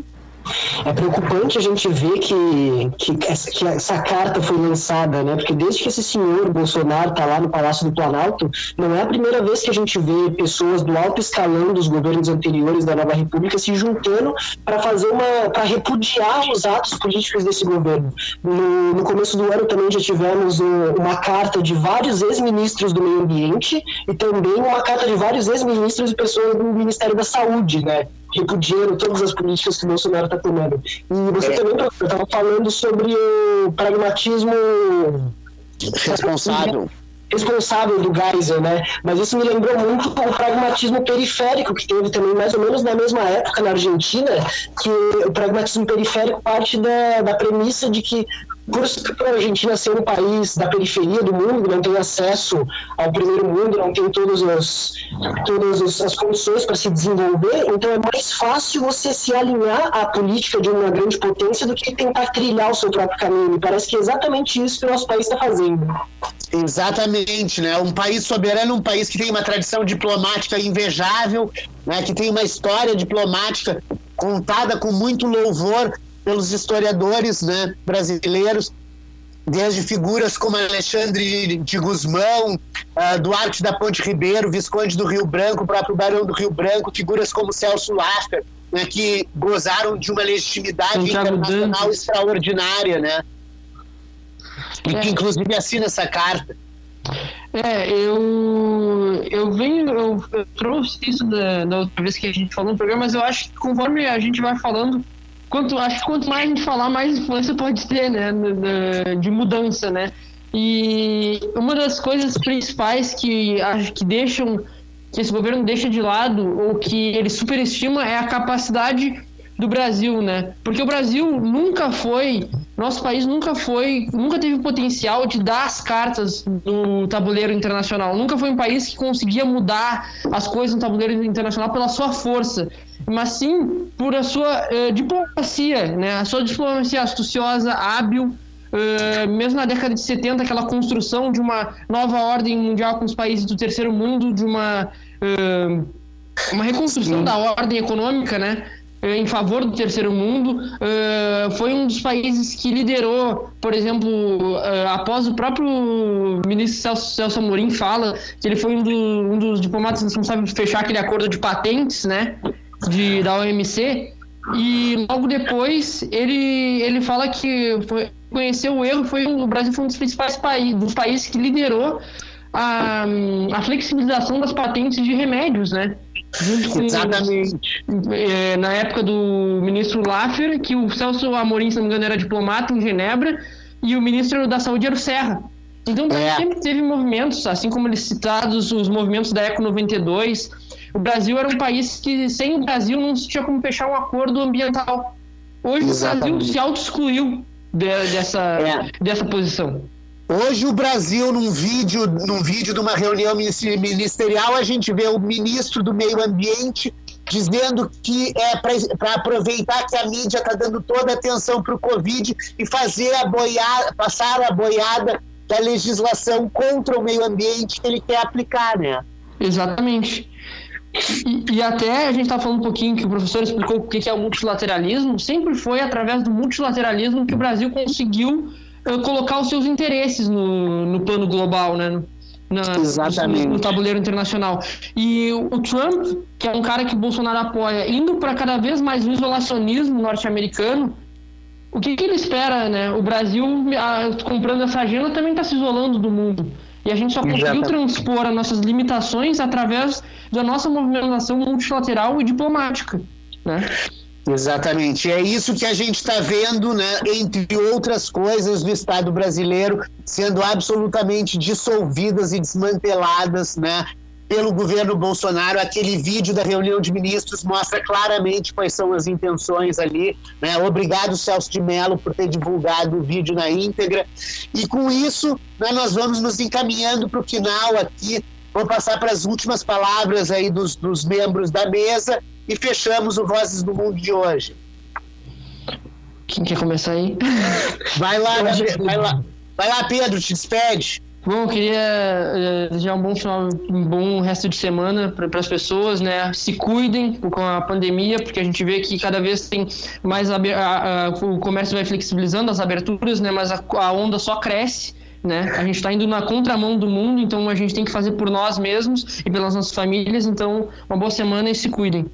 É preocupante a gente ver que, que, que, essa carta foi lançada, né? Porque desde que esse senhor Bolsonaro está lá no Palácio do Planalto, não é a primeira vez que a gente vê pessoas do alto escalão dos governos anteriores da Nova República se juntando para fazer uma. para repudiar os atos políticos desse governo. No, no começo do ano também já tivemos uma carta de vários ex-ministros do meio ambiente e também uma carta de vários ex-ministros e pessoas do Ministério da Saúde, né? Repudiando todas as políticas que o Bolsonaro está tomando. E você é. também estava falando sobre o pragmatismo responsável responsável do Geisel, né? Mas isso me lembrou muito o pragmatismo periférico que teve também mais ou menos na mesma época na Argentina, que o pragmatismo periférico parte da, da premissa de que por a Argentina ser um país da periferia do mundo, não tem acesso ao primeiro mundo, não tem todos os, todas as condições para se desenvolver, então é mais fácil você se alinhar à política de uma grande potência do que tentar trilhar o seu próprio caminho. E parece que é exatamente isso que o nosso país está fazendo. Exatamente, né? Um país soberano, um país que tem uma tradição diplomática invejável, né? que tem uma história diplomática contada com muito louvor pelos historiadores né, brasileiros, desde figuras como Alexandre de Guzmão, uh, Duarte da Ponte Ribeiro, Visconde do Rio Branco, o próprio Barão do Rio Branco, figuras como Celso Laffer, né, que gozaram de uma legitimidade internacional extraordinária, né? E que inclusive assina essa carta. É, eu eu venho, eu, eu trouxe isso da, da, outra vez que a gente falou no programa, mas eu acho que conforme a gente vai falando, quanto, acho que quanto mais a gente falar, mais influência pode ter, né? De mudança, né? E uma das coisas principais que acho que deixam que esse governo deixa de lado ou que ele superestima é a capacidade do Brasil, né? Porque o Brasil nunca foi, nosso país nunca foi, nunca teve o potencial de dar as cartas no tabuleiro internacional. Nunca foi um país que conseguia mudar as coisas no tabuleiro internacional pela sua força, mas sim por a sua uh, diplomacia, né? A sua diplomacia astuciosa, hábil, Uh, mesmo na década de 70, aquela construção de uma nova ordem mundial com os países do terceiro mundo, de uma, uh, uma reconstrução Sim. da ordem econômica, né? Eh, em favor do terceiro mundo, uh, foi um dos países que liderou, por exemplo, uh, após o próprio ministro Celso, Celso Amorim fala que ele foi um, do, um dos diplomatas responsáveis por fechar aquele acordo de patentes, né, de, da OMC, E logo depois ele, ele fala que foi, conheceu o erro, foi o Brasil foi um dos principais países, dos países que liderou a, a flexibilização das patentes de remédios, né? Exatamente. É, na época do ministro Laffer, que o Celso Amorim, se não me engano, era diplomata em Genebra, e o ministro da Saúde era o Serra. Então, é. sempre teve movimentos, assim como eles citados, os movimentos da Eco 92. O Brasil era um país que, sem o Brasil, não se tinha como fechar um acordo ambiental. Hoje Exatamente. o Brasil se auto-excluiu de, dessa, é. dessa posição. Hoje o Brasil, num vídeo, num vídeo de uma reunião ministerial, a gente vê o ministro do Meio Ambiente dizendo que é para aproveitar que a mídia está dando toda a atenção para o Covid e fazer a boiada, passar a boiada da legislação contra o meio ambiente que ele quer aplicar, né? Exatamente. E, e até a gente está falando um pouquinho que o professor explicou o que é o multilateralismo, sempre foi através do multilateralismo que o Brasil conseguiu colocar os seus interesses no, no plano global, né? Na, Exatamente. No, no, tabuleiro internacional. E o Trump, que é um cara que o Bolsonaro apoia, indo para cada vez mais no isolacionismo norte-americano, o que, que, ele espera, né? O Brasil, a, comprando essa agenda, também está se isolando do mundo. E a gente só conseguiu transpor as nossas limitações através da nossa movimentação multilateral e diplomática, né? Exatamente. É isso que a gente está vendo, né, entre outras coisas, do Estado brasileiro sendo absolutamente dissolvidas e desmanteladas, né, pelo governo Bolsonaro. Aquele vídeo da reunião de ministros mostra claramente quais são as intenções ali. Né? Obrigado, Celso de Mello, por ter divulgado o vídeo na íntegra. E com isso, né, nós vamos nos encaminhando para o final aqui. Vou passar para as últimas palavras aí dos, dos membros da mesa e fechamos o Vozes do Mundo de hoje. Quem quer começar aí? Vai lá, vai lá. Vai lá, Pedro, te despede. Bom, eu queria uh, desejar um bom final, um bom resto de semana para as pessoas, né? Se cuidem com a pandemia, porque a gente vê que cada vez tem mais a, a, a, o comércio vai flexibilizando as aberturas, né? Mas a, onda só cresce. Né? A gente está indo na contramão do mundo, então a gente tem que fazer por nós mesmos e pelas nossas famílias. Então, uma boa semana e se cuidem.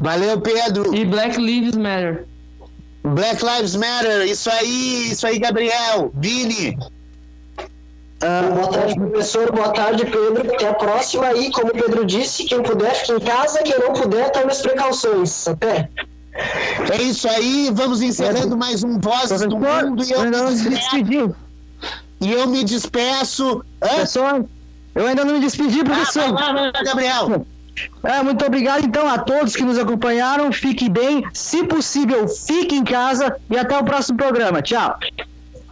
Valeu, Pedro. E Black Lives Matter. Black Lives Matter, isso aí, isso aí, Gabriel. Vini. Uh, boa tarde, professor. Boa tarde, Pedro. Até a próxima. E, como o Pedro disse, quem puder, fique em casa. Quem não puder, tome as precauções. Até. É isso aí. Vamos encerrando mais um Vozes do Mundo. E eu, me despeço. E eu me despeço. Professor, eu ainda não me despedi, professor. Ah, vai lá, Gabriel. É, muito obrigado então a todos que nos acompanharam. Fique bem, se possível, fique em casa e até o próximo programa. Tchau.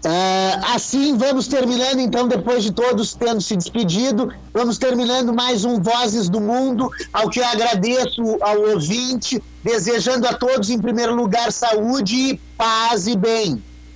Uh, assim, vamos terminando, então, depois de todos tendo se despedido, vamos terminando mais um Vozes do Mundo, ao que eu agradeço ao ouvinte, desejando a todos, em primeiro lugar, saúde, paz e bem.